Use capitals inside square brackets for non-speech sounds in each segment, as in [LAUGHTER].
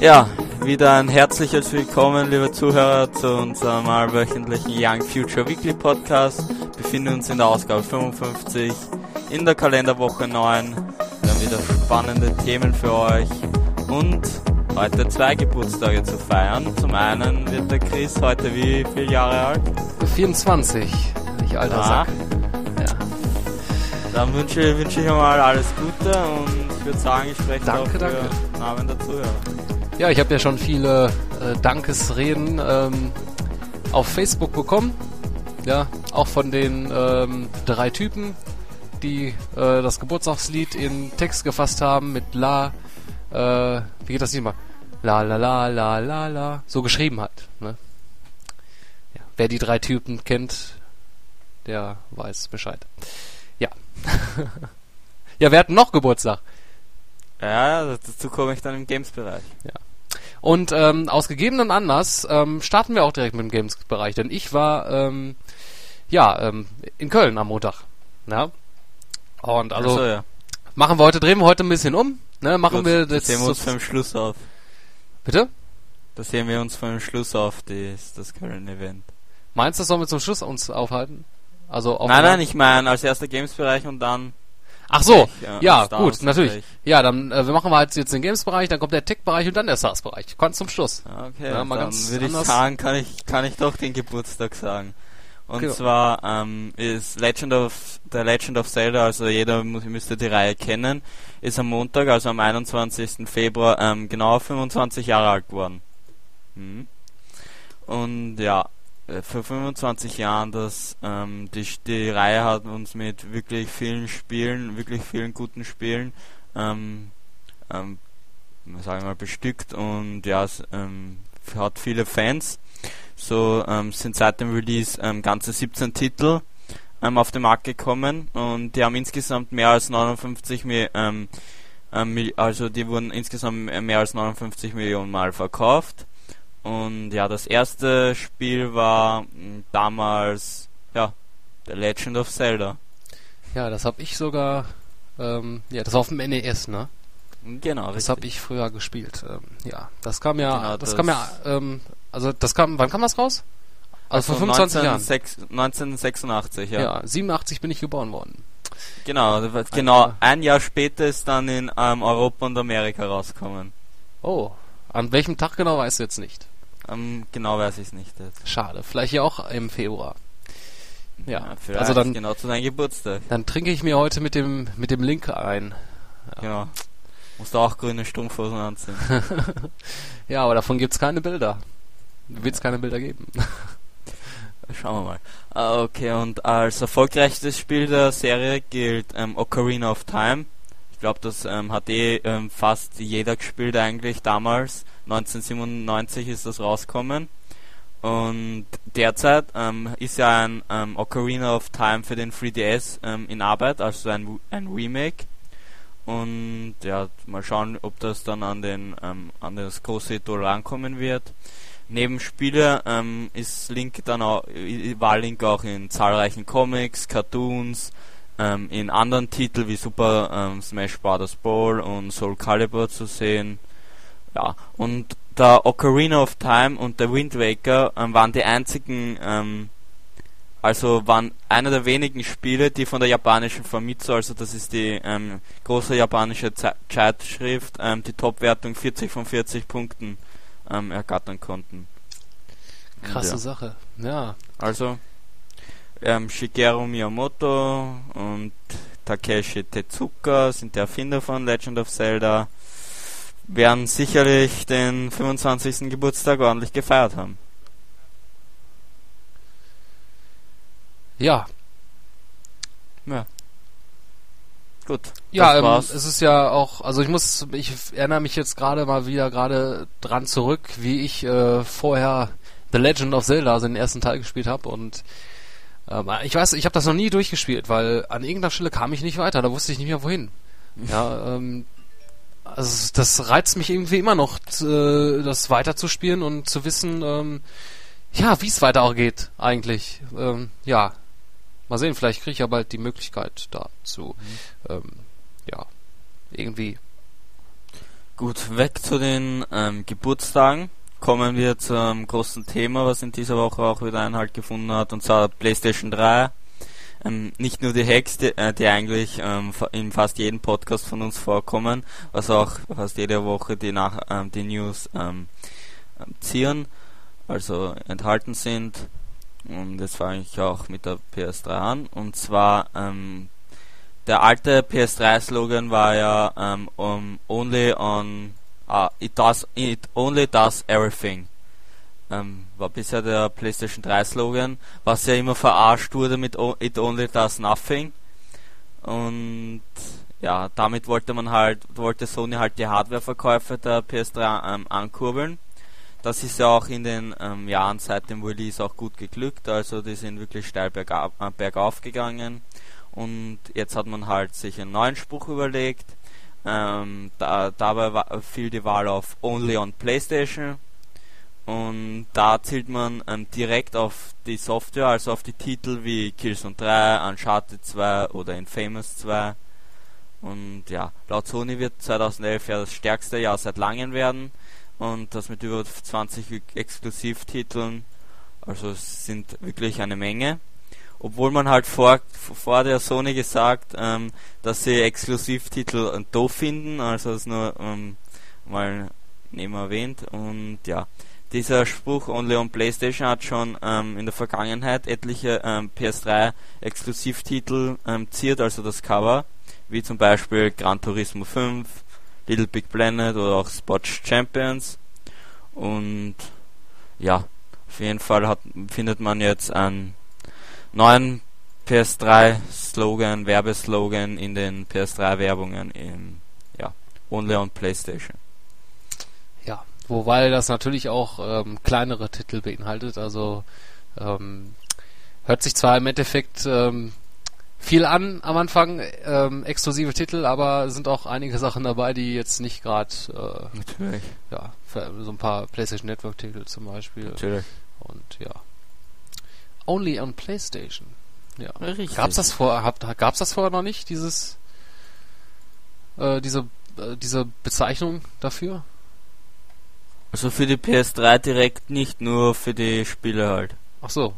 Ja, wieder ein herzliches Willkommen, liebe Zuhörer, zu unserem allwöchentlichen Young Future Weekly Podcast. Wir befinden uns in der Ausgabe 55 in der Kalenderwoche 9. Wieder spannende Themen für euch und heute zwei Geburtstage zu feiern. Zum einen wird der Chris heute wie viele Jahre alt? 24, ich alter Ah. Sack. Ja. Dann wünsche, wünsche ich mal alles Gute und ich würde sagen, ich spreche Danke, auch für danke. Namen der Zuhörer. ja, ich habe ja schon viele äh, Dankesreden ähm, auf Facebook bekommen. Ja, auch von den ähm, drei Typen, die äh, das Geburtstagslied in Text gefasst haben mit La, äh, wie geht das nicht mal? La la la la la la, so geschrieben hat. Ne? Ja, wer die drei Typen kennt, der weiß Bescheid. Ja. [LAUGHS] ja, wer hat noch Geburtstag? Ja, dazu komme ich dann im Games-Bereich. Und ähm, aus gegebenem Anlass ähm, starten wir auch direkt mit dem Games-Bereich, denn ich war ähm, ja ähm, in Köln am Montag. Ja. Und also so, ja. machen wir heute, drehen wir heute ein bisschen um. Ne, machen Gut, wir das sehen wir uns so, vom Schluss auf. bitte? Das sehen wir uns vom Schluss auf, das, das Köln-Event. Meinst du, das sollen wir zum Schluss uns aufhalten? Also auf Nein, nein, ich meine als erster Games-Bereich und dann... Ach so, gleich, ja, Star gut, natürlich. Bereich. Ja, dann äh, wir machen wir halt jetzt den Games-Bereich, dann kommt der Tech-Bereich und dann der SaaS-Bereich. Ganz zum Schluss. Ja, Okay, Ja, mal dann würde ich sagen, kann ich, kann ich doch den Geburtstag sagen. Und Genau. zwar ähm, ist Legend of der Legend of Zelda, also jeder muss, müsste die Reihe kennen, ist am Montag, also am 21. Februar, ähm, genau 25 Jahre alt geworden. Mhm. Und ja, äh, vor 25 Jahren, das ähm, die, die Reihe hat uns mit wirklich vielen Spielen, wirklich vielen guten Spielen, ähm, ähm, sagen wir mal bestückt und ja, ähm, hat viele Fans. So ähm, sind seit dem Release ähm, ganze 17 Titel ähm, auf den Markt gekommen und die haben insgesamt mehr als 59 Mi ähm, ähm, also die wurden insgesamt mehr als 59 Millionen Mal verkauft. Und ja, das erste Spiel war mh, damals ja The Legend of Zelda. Ja, das habe ich sogar ähm, ja, das war auf dem NES, ne? Genau, Das habe ich früher gespielt. Ähm, ja, das kam ja, Genau, das, das- kam ja, ähm, also das kam, wann kam das raus? Also, vor 25 Jahren. 1986, ja. Ja. 87 bin ich geboren worden. Genau, genau. Jahr. Ein Jahr später ist dann in ähm, Europa und Amerika rausgekommen. Oh, an welchem Tag genau weißt du jetzt nicht? Ähm, genau weiß ich es nicht. Jetzt. Schade, vielleicht ja auch im Februar. Ja, vielleicht also dann, genau zu deinem Geburtstag. dann trinke ich mir heute mit dem mit dem Link ein. Genau. Musst du auch grüne Strumpfhosen anziehen. [LAUGHS] Ja, aber davon gibt's keine Bilder. Wird es keine Bilder geben. [LAUGHS] Schauen wir mal. Ah, okay, und als erfolgreichstes Spiel der Serie gilt ähm, Ocarina of Time. Ich glaube, das ähm, hat eh ähm, fast jeder gespielt eigentlich damals. 1997 ist das rausgekommen. Und derzeit ähm, ist ja ein ähm, Ocarina of Time für den 3DS ähm, in Arbeit, also ein, ein Remake. Und ja, mal schauen, ob das dann an den ähm, an das große Idol rankommen wird. Neben Spiele ähm, ist Link dann auch, war Link auch in zahlreichen Comics, Cartoons, ähm, in anderen Titeln wie Super ähm, Smash Bros. Brawl und Soul Calibur zu sehen. Ja, und der Ocarina of Time und der Wind Waker ähm, waren die einzigen, ähm, also waren einer der wenigen Spiele, die von der japanischen Famitsu, also das ist die ähm, große japanische Ze Zeitschrift, ähm, die Topwertung 40 von 40 Punkten ähm, ergattern konnten. Krasse ja. Sache. Ja. Also ähm, Shigeru Miyamoto und Takeshi Tezuka sind die Erfinder von Legend of Zelda, werden sicherlich den 25. Geburtstag ordentlich gefeiert haben. Ja, Gut. Ja, ähm, es ist ja auch, also ich muss, ich erinnere mich jetzt gerade mal wieder gerade dran zurück, wie ich äh, vorher The Legend of Zelda, also den ersten Teil gespielt habe und ähm, ich weiß, ich habe das noch nie durchgespielt, weil an irgendeiner Stelle kam ich nicht weiter, da wusste ich nicht mehr wohin. [LAUGHS] Ja, ähm, also das reizt mich irgendwie immer noch, äh, das weiterzuspielen und zu wissen, ähm, ja, wie es weiter auch geht, eigentlich. Ähm, ja, mal sehen, vielleicht kriege ich ja bald die Möglichkeit dazu. Mhm. Ähm, ja, irgendwie. Gut, weg zu den ähm, Geburtstagen. Kommen wir zum großen Thema, was in dieser Woche auch wieder Einhalt gefunden hat, und zwar PlayStation 3 ähm, nicht nur die Hacks, die, äh, die eigentlich ähm, in fast jedem Podcast von uns vorkommen, was auch fast jede Woche die, nach, ähm, die News ähm, ähm, ziehen, also enthalten sind. Und jetzt fange ich auch mit der PS3 an. Und zwar ähm, der alte PS3-Slogan war ja um, only on uh, it does it only does everything ähm, war bisher der PlayStation 3 Slogan, was ja immer verarscht wurde mit It Only Does Nothing. Und ja, damit wollte man halt, wollte Sony halt die Hardwareverkäufe der PS3 ähm, ankurbeln. Das ist ja auch in den ähm, Jahren seit dem Release auch gut geglückt, also die sind wirklich steil bergab, äh, bergauf gegangen. Und jetzt hat man halt sich einen neuen Spruch überlegt. Ähm, da, dabei war, fiel die Wahl auf Only on PlayStation und da zielt man ähm, direkt auf die Software, also auf die Titel wie Killzone 3, Uncharted 2 oder Infamous 2. Und ja, laut Sony wird 2011 ja das stärkste Jahr seit langem werden. Und das mit über 20 Exklusivtiteln. Also es sind wirklich eine Menge. Obwohl man halt vor, vor der Sony gesagt, ähm, dass sie Exklusivtitel äh, doof finden. Also das nur ähm, mal neben erwähnt. Und ja, dieser Spruch Only on PlayStation hat schon ähm, in der Vergangenheit etliche ähm, PS3 Exklusivtitel ähm, ziert, also das Cover, wie zum Beispiel Gran Turismo 5, Little Big Planet oder auch Sports Champions. Und ja, auf jeden Fall hat, findet man jetzt einen neuen PS3-Slogan, Werbeslogan in den PS3-Werbungen im ja, Only on PlayStation. Wobei das natürlich auch ähm, kleinere Titel beinhaltet. Also ähm, hört sich zwar im Endeffekt ähm, viel an am Anfang, ähm, exklusive Titel, aber sind auch einige Sachen dabei, die jetzt nicht gerade äh, Natürlich. Ja, so ein paar PlayStation Network Titel zum Beispiel. Natürlich. Und ja. Only on PlayStation. Ja. Richtig. Gab's das vor, hab, gab's das vorher noch nicht, dieses äh, diese äh, diese Bezeichnung dafür? Also für die PS3 direkt nicht, nur für die Spiele halt. Ach so.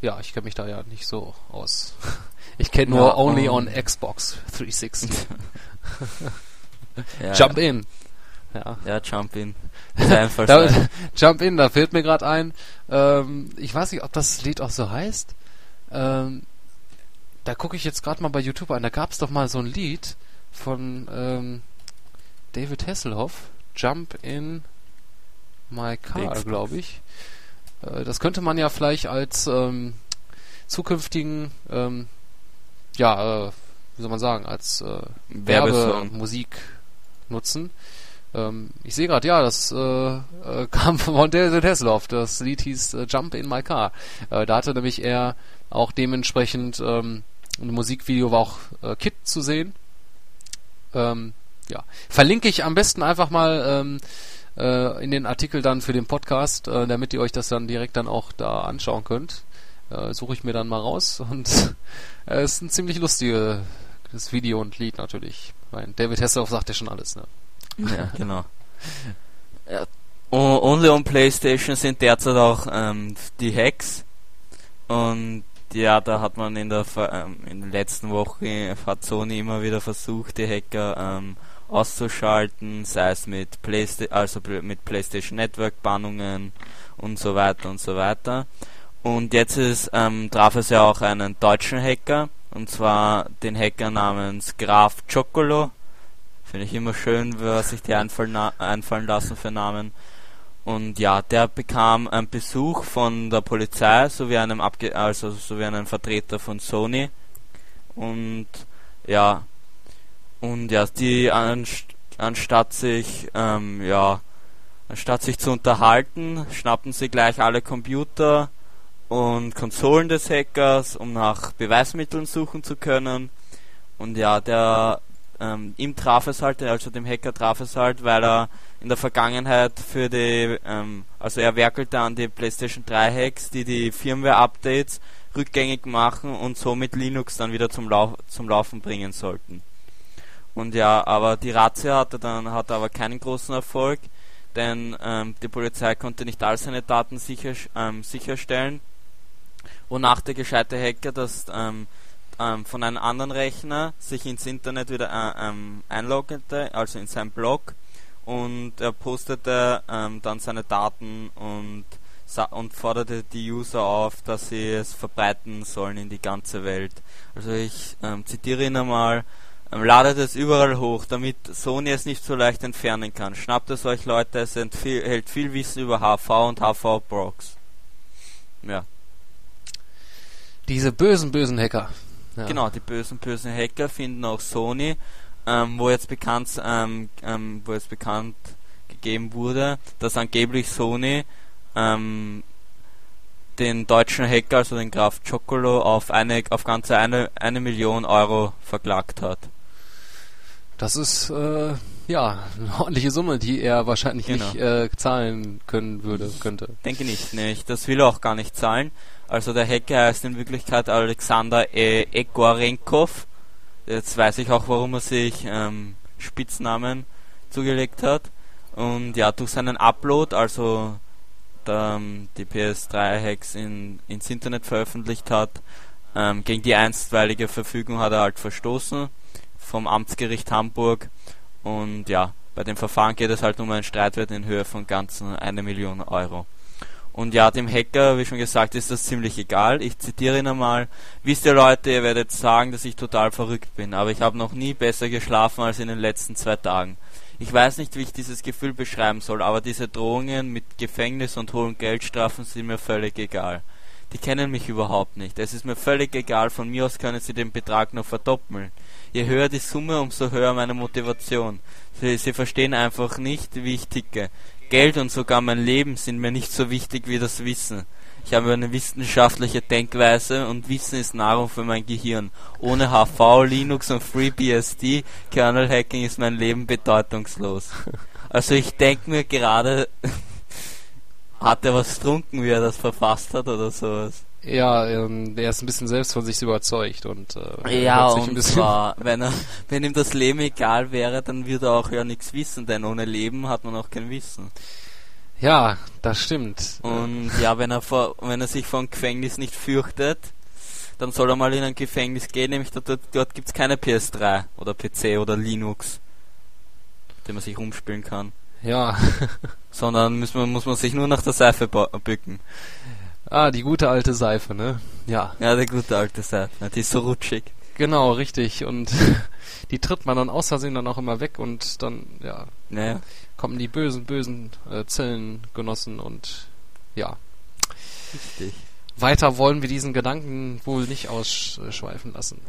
Ja, ich kenne mich da ja nicht so aus. [LAUGHS] Ich kenne nur ja, Only um. on Xbox 360. [LAUGHS] [LAUGHS] ja, Jump ja. in. Ja. ja, Jump in. da, Jump in, da fehlt mir gerade ein. Ähm, ich weiß nicht, ob das Lied auch so heißt. Ähm, da gucke ich jetzt gerade mal bei YouTube an. Da gab es doch mal so ein Lied von ähm, David Hasselhoff, Jump in My Car, glaube ich. Äh, das könnte man ja vielleicht als ähm, zukünftigen, ähm, ja, äh, wie soll man sagen, als äh, Werbemusik nutzen. Ähm, ich sehe gerade, ja, das äh, äh, [LAUGHS] kam von David Hasselhoff. Das Lied hieß äh, Jump in My Car. Äh, da hatte nämlich er auch dementsprechend ähm, ein Musikvideo war auch Kit zu sehen. Ähm, ja, verlinke ich am besten einfach mal ähm, äh, in den Artikel dann für den Podcast, äh, damit ihr euch das dann direkt dann auch da anschauen könnt. Äh, Suche ich mir dann mal raus [LAUGHS] und es äh, ist ein ziemlich lustiges Video und Lied natürlich. Mein David Hasselhoff sagt ja schon alles, ne? Ja, [LAUGHS] genau. ja. Only on PlayStation sind derzeit auch ähm, die Hacks und ja, da hat man in der ähm, in der letzten Woche hat Sony immer wieder versucht, die Hacker ähm, auszuschalten, sei es mit, Playsta also mit PlayStation Network Bannungen und so weiter und so weiter. Und jetzt ist, ähm, traf es ja auch einen deutschen Hacker, und zwar den Hacker namens Graf Chocolo. Finde ich immer schön, was sich die einfallen, einfallen lassen für Namen. Und ja, der bekam einen Besuch von der Polizei sowie einem Abge also sowie einem Vertreter von Sony. Und ja, und ja, die anst anstatt sich, ähm, ja, anstatt sich zu unterhalten, schnappen sie gleich alle Computer und Konsolen des Hackers, um nach Beweismitteln suchen zu können. und ja, der ähm, ihm traf es halt, also dem Hacker traf es halt, weil er in der Vergangenheit für die, ähm, also er werkelte an die PlayStation 3 Hacks, die die Firmware-Updates rückgängig machen und somit Linux dann wieder zum, Lau zum Laufen bringen sollten. Und ja, aber die Razzia hatte dann hatte aber keinen großen Erfolg, denn ähm, die Polizei konnte nicht all seine Daten sicher, ähm, sicherstellen. Wonach der gescheite Hacker das ähm, ähm, von einem anderen Rechner sich ins Internet wieder äh, ähm, einloggete, also in seinen Blog, und er postete ähm, dann seine Daten und, und forderte die User auf, dass sie es verbreiten sollen in die ganze Welt. Also ich ähm, zitiere ihn einmal, ladet es überall hoch, damit Sony es nicht so leicht entfernen kann. Schnappt es euch Leute, es enthält viel Wissen über HV und HV-Procs. Ja. Diese bösen, bösen Hacker. Ja. Genau, die bösen, bösen Hacker finden auch Sony, ähm, wo jetzt bekannt, ähm, ähm, wo jetzt bekannt gegeben wurde, dass angeblich Sony ähm, den deutschen Hacker, also den Graf Chocolo, auf eine, auf ganze eine, eine Million Euro verklagt hat. Das ist äh, ja eine ordentliche Summe, die er wahrscheinlich genau. nicht äh, zahlen können würde, könnte. Denke nicht, nicht. Das will er auch gar nicht zahlen. Also der Hacker heißt in Wirklichkeit Alexander e Egorenkov. Jetzt weiß ich auch, warum er sich ähm, Spitznamen zugelegt hat. Und ja, durch seinen Upload, also ähm, die PS3-Hacks in, ins Internet veröffentlicht hat, ähm, gegen die einstweilige Verfügung hat er halt verstoßen vom Amtsgericht Hamburg. Und ja, bei dem Verfahren geht es halt um einen Streitwert in Höhe von ganzen eine Million Euro. Und ja, dem Hacker, wie schon gesagt, ist das ziemlich egal. Ich zitiere ihn einmal. Wisst ihr Leute, ihr werdet sagen, dass ich total verrückt bin, aber ich habe noch nie besser geschlafen als in den letzten zwei Tagen. Ich weiß nicht, wie ich dieses Gefühl beschreiben soll, aber diese Drohungen mit Gefängnis und hohen Geldstrafen sind mir völlig egal. Die kennen mich überhaupt nicht. Es ist mir völlig egal, von mir aus können sie den Betrag nur verdoppeln. Je höher die Summe, umso höher meine Motivation. Sie, sie verstehen einfach nicht, wie ich ticke. Geld und sogar mein Leben sind mir nicht so wichtig wie das Wissen. Ich habe eine wissenschaftliche Denkweise und Wissen ist Nahrung für mein Gehirn. Ohne HV, Linux und FreeBSD, Kernel Hacking ist mein Leben bedeutungslos. Also ich denke mir gerade, [LAUGHS] hat er was getrunken, wie er das verfasst hat oder sowas? Ja, ähm, er ist ein bisschen selbst von sich überzeugt und äh, ja und zwar, wenn er, [LAUGHS] wenn ihm das Leben egal wäre, dann würde er auch ja nichts wissen, denn ohne Leben hat man auch kein Wissen. Ja, das stimmt. Und ja, wenn er vor, wenn er sich vor einem Gefängnis nicht fürchtet, dann soll er mal in ein Gefängnis gehen, nämlich dort, dort, dort gibt's keine PS3 oder PC oder Linux, den man sich umspielen kann. Ja. [LAUGHS] Sondern muss man, muss man sich nur nach der Seife bücken. Ah, die gute alte Seife, ne? Ja. Ja, die gute alte Seife. Die ist so rutschig. Genau, richtig. Und [LAUGHS] die tritt man dann aus Versehen dann auch immer weg und dann, ja, naja. kommen die bösen, bösen äh, Zellengenossen und ja. Richtig. Weiter wollen wir diesen Gedanken wohl nicht ausschweifen lassen.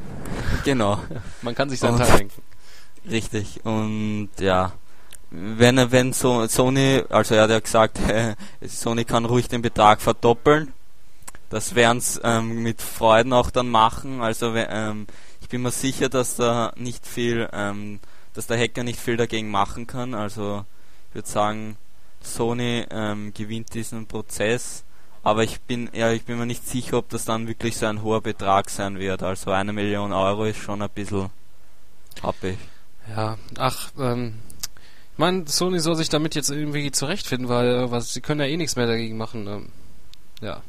Genau. [LAUGHS] Man kann sich seinen Teil denken. Richtig. Und ja, wenn, wenn so, Sony, also er hat ja gesagt, [LAUGHS] Sony kann ruhig den Betrag verdoppeln. Das werden sie ähm, mit Freuden auch dann machen. Also ähm, ich bin mir sicher, dass da nicht viel, ähm, dass der Hacker nicht viel dagegen machen kann. Also ich würde sagen, Sony ähm, gewinnt diesen Prozess. Aber ich bin, ja, ich bin mir nicht sicher, ob das dann wirklich so ein hoher Betrag sein wird. Also eine Million Euro ist schon ein bisschen happig. Ja, ach, ähm, meine, Sony soll sich damit jetzt irgendwie zurechtfinden, weil äh, was, sie können ja eh nichts mehr dagegen machen. Ähm, ja.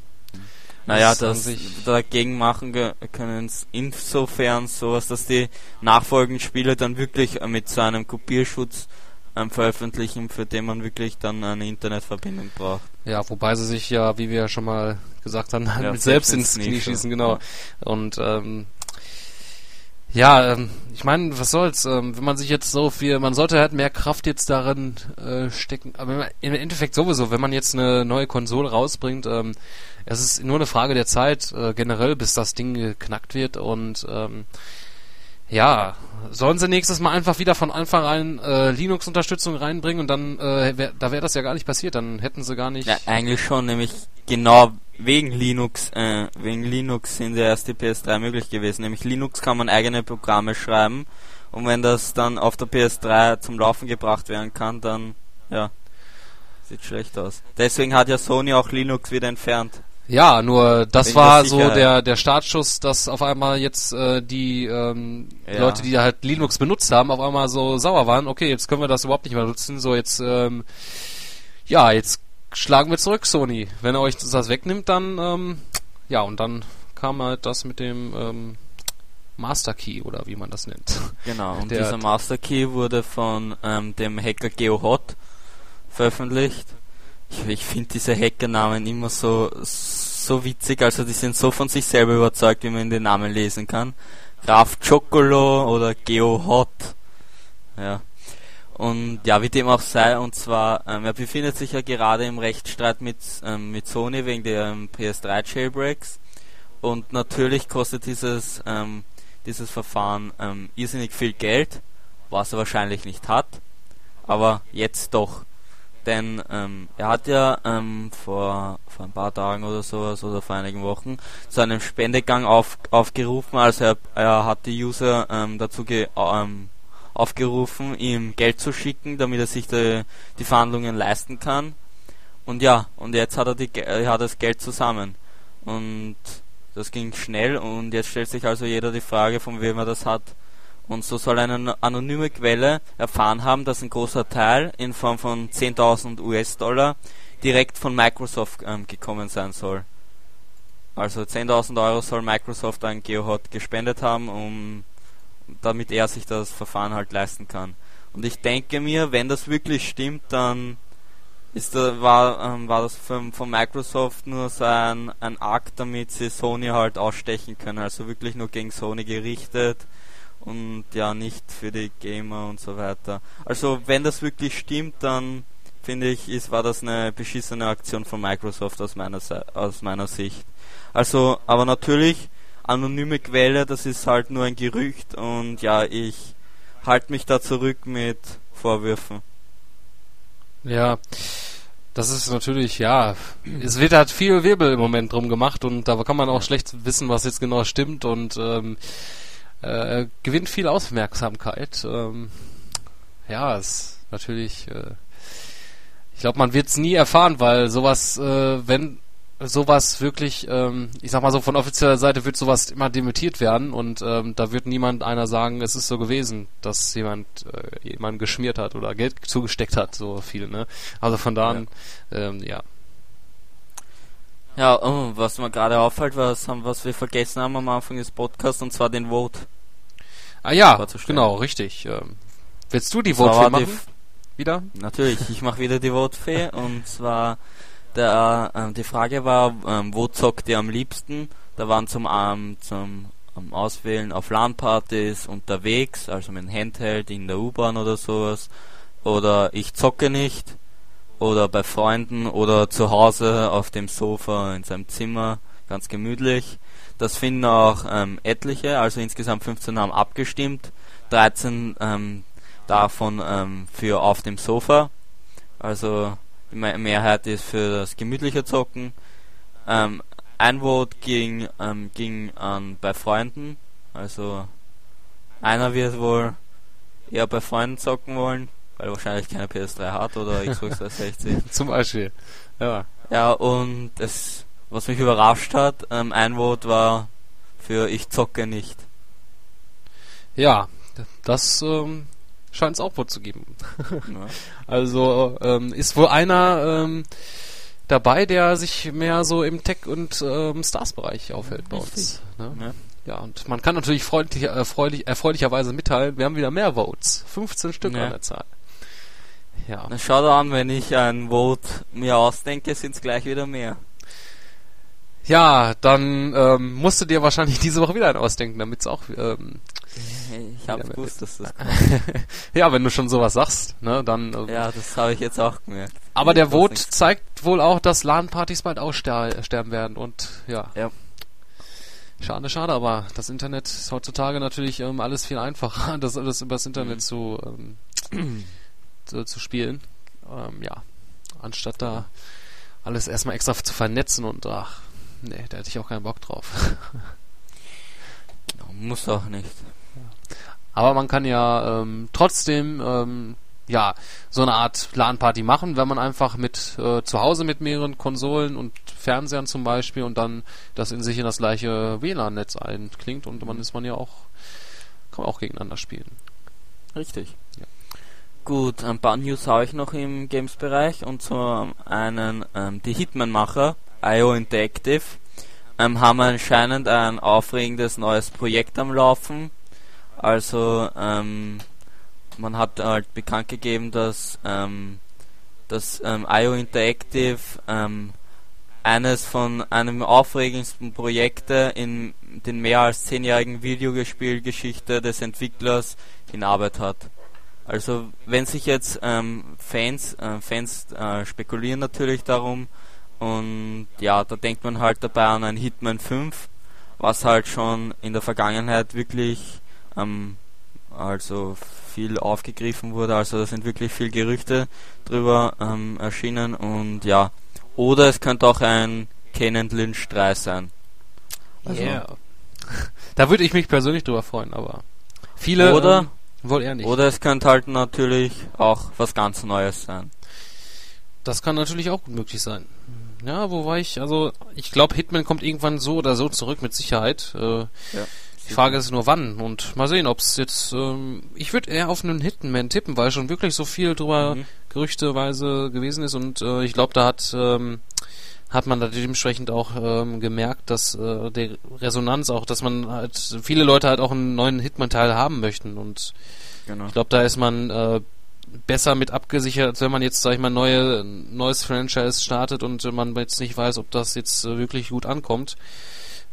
Naja, das, das dagegen machen können es insofern sowas, dass die nachfolgenden Spiele dann wirklich äh, mit so einem Kopierschutz ähm, veröffentlichen, für den man wirklich dann eine Internetverbindung braucht. Ja, wobei sie sich ja, wie wir ja schon mal gesagt haben, ja, [LAUGHS] selbst ins Knie schießen, genau. Und ähm, ja, ähm, ich meine, was soll's, ähm, wenn man sich jetzt so viel, man sollte halt mehr Kraft jetzt darin äh, stecken, aber im Endeffekt sowieso, wenn man jetzt eine neue Konsole rausbringt, ähm, es ist nur eine Frage der Zeit äh, generell, bis das Ding geknackt wird und ähm, ja, sollen sie nächstes Mal einfach wieder von Anfang an äh, Linux-Unterstützung reinbringen und dann, äh, wär, da wäre das ja gar nicht passiert, dann hätten sie gar nicht. Ja, eigentlich schon, nämlich genau wegen Linux, äh, wegen Linux sind ja erst die PS3 möglich gewesen. Nämlich Linux kann man eigene Programme schreiben und wenn das dann auf der PS3 zum Laufen gebracht werden kann, dann ja, sieht schlecht aus. Deswegen hat ja Sony auch Linux wieder entfernt. Ja, nur das Wegen war so der der Startschuss, dass auf einmal jetzt äh, die ähm, ja. Leute, die halt Linux benutzt haben, auf einmal so sauer waren. Okay, jetzt können wir das überhaupt nicht mehr nutzen. So jetzt ähm, ja, jetzt schlagen wir zurück, Sony. Wenn er euch das wegnimmt, dann ähm, ja und dann kam halt das mit dem ähm, Master Key oder wie man das nennt. Genau. [LAUGHS] Und dieser Master Key wurde von ähm, dem Hacker GeoHot veröffentlicht ich, ich finde diese Hackernamen immer so, so witzig, also die sind so von sich selber überzeugt, wie man den Namen lesen kann. Raf Chocolo oder Geo Hot. Ja. Und ja, wie dem auch sei, und zwar, ähm, er befindet sich ja gerade im Rechtsstreit mit, ähm, mit Sony wegen der ähm, PS3 Jailbreaks. Und natürlich kostet dieses, ähm, dieses Verfahren ähm, irrsinnig viel Geld, was er wahrscheinlich nicht hat. Aber jetzt doch. Denn ähm, er hat ja ähm, vor, vor ein paar Tagen oder sowas oder vor einigen Wochen zu einem Spendegang auf, aufgerufen. Also er, er hat die User ähm, dazu ge, ähm, aufgerufen, ihm Geld zu schicken, damit er sich die, die Verhandlungen leisten kann. Und ja, und jetzt hat er, die, er hat das Geld zusammen. Und das ging schnell und jetzt stellt sich also jeder die Frage, von wem er das hat. Und so soll eine anonyme Quelle erfahren haben, dass ein großer Teil in Form von 10.000 US-Dollar direkt von Microsoft ähm, gekommen sein soll. Also 10.000 Euro soll Microsoft an GeoHot gespendet haben, um damit er sich das Verfahren halt leisten kann. Und ich denke mir, wenn das wirklich stimmt, dann ist da, war, ähm, war das von, Microsoft nur so ein, ein Akt, damit sie Sony halt ausstechen können. Also wirklich nur gegen Sony gerichtet und ja nicht für die Gamer und so weiter. Also wenn das wirklich stimmt, dann finde ich, ist, war das eine beschissene Aktion von Microsoft aus meiner, aus meiner Sicht. Also, aber natürlich, anonyme Quelle, das ist halt nur ein Gerücht und ja, ich halte mich da zurück mit Vorwürfen. Ja, das ist natürlich, ja, es wird halt viel Wirbel im Moment drum gemacht und da kann man auch schlecht wissen, was jetzt genau stimmt und ähm, äh, gewinnt viel Aufmerksamkeit. Ähm, ja, ist natürlich. Äh, ich glaube, man wird es nie erfahren, weil sowas, äh, wenn sowas wirklich, ähm, ich sag mal so, von offizieller Seite wird sowas immer dementiert werden und ähm, da wird niemand einer sagen, es ist so gewesen, dass jemand äh, jemand geschmiert hat oder Geld zugesteckt hat, so viel, ne? Also von da an, ja. Ähm, ja. Ja, oh, was mir gerade auffällt, was haben, was wir vergessen haben am Anfang des Podcasts, und zwar den Vote. Ah ja, genau, richtig. Ähm, willst du die Vote machen? Die wieder? Natürlich, ich mache wieder die Vote [LAUGHS] und zwar der, äh, die Frage war, ähm, wo zockt ihr am liebsten? Da waren zum, ähm, zum ähm, Auswählen auf LAN-Partys unterwegs, also mit dem Handheld in der U-Bahn oder sowas. Oder ich zocke nicht. Oder bei Freunden oder zu Hause auf dem Sofa in seinem Zimmer, ganz gemütlich. Das finden auch ähm, etliche, also insgesamt 15 haben abgestimmt, 13 ähm, davon ähm, für auf dem Sofa. Also die Mehrheit ist für das gemütliche Zocken. Ähm, ein Vote ging, ähm, ging an bei Freunden. Also einer wird wohl eher bei Freunden zocken wollen, weil wahrscheinlich keine PS3 hat oder [LAUGHS] Xbox 360. Zum Beispiel. Ja. Ja, und es was mich überrascht hat, ähm, ein Vote war für ich zocke nicht. Ja, das ähm, scheint es auch wohl zu geben. Ja. [LAUGHS] Also ähm, ist wohl einer ähm, dabei, der sich mehr so im Tech- und ähm, Stars-Bereich aufhält bei uns. Ne? Ja. ja. und man kann natürlich freundlich, erfreulich, erfreulicherweise mitteilen, wir haben wieder mehr Votes. 15 Stück ja. an der Zahl. Ja. Na, schau da an, wenn ich ein Vote mir ausdenke, sind es gleich wieder mehr. Ja, dann ähm, musst du dir wahrscheinlich [LAUGHS] diese Woche wieder einen ausdenken, damit es auch. Ähm, ich habe gewusst, dass das [LAUGHS] ja, wenn du schon sowas sagst, ne, dann. Äh, ja, das habe ich jetzt auch gemerkt. Aber der Vote zeigt wohl auch, dass LAN-Partys bald aussterben werden und ja. ja. Schade, schade, aber das Internet ist heutzutage natürlich ähm, alles viel einfacher, [LAUGHS] das alles übers Internet mhm. zu, ähm, zu, zu spielen. Ähm, ja, anstatt da alles erstmal extra zu vernetzen und ach, nee, da hätte ich auch keinen Bock drauf. Muss auch nicht. Aber man kann ja ähm, trotzdem ähm, ja so eine Art LAN-Party machen, wenn man einfach mit äh, zu Hause mit mehreren Konsolen und Fernsehern zum Beispiel und dann das in sich in das gleiche WLAN-Netz einklingt und dann ist man ja auch kann man auch gegeneinander spielen. Richtig. Gut, ein paar News habe ich noch im Games-Bereich und zum einen ähm, die Hitman-Macher IO Interactive ähm, haben anscheinend ein aufregendes neues Projekt am Laufen. Also ähm, man hat halt bekannt gegeben, dass ähm, das ähm, IO Interactive ähm, eines von einem aufregendsten Projekte in den mehr als zehnjährigen Videospielgeschichte des Entwicklers in Arbeit hat. Also wenn sich jetzt ähm, Fans, äh, Fans äh, spekulieren natürlich darum und ja, da denkt man halt dabei an ein Hitman 5, was halt schon in der Vergangenheit wirklich ähm, also viel aufgegriffen wurde. Also da sind wirklich viel Gerüchte drüber ähm, erschienen und ja. Oder es könnte auch ein Ken Lynch 3 sein. Also, yeah. [LAUGHS] da würde ich mich persönlich drüber freuen, aber viele oder, ähm, wohl eher nicht. Oder es könnte halt natürlich auch was ganz Neues sein. Das kann natürlich auch gut möglich sein. Ja, wobei ich, also ich glaube, Hitman kommt irgendwann so oder so zurück mit Sicherheit. Äh, ja. Die Frage ist nur wann und mal sehen, ob es jetzt. Ähm, ich würde eher auf einen Hitman tippen, weil schon wirklich so viel drüber mhm. gerüchteweise gewesen ist und äh, ich glaube, da hat ähm, hat man da dementsprechend auch ähm, gemerkt, dass äh, der Resonanz auch, dass man halt viele Leute halt auch einen neuen Hitman-Teil haben möchten und genau. ich glaube, da ist man äh, besser mit abgesichert, als wenn man jetzt, sag ich mal, neue, neues Franchise startet und man jetzt nicht weiß, ob das jetzt äh, wirklich gut ankommt.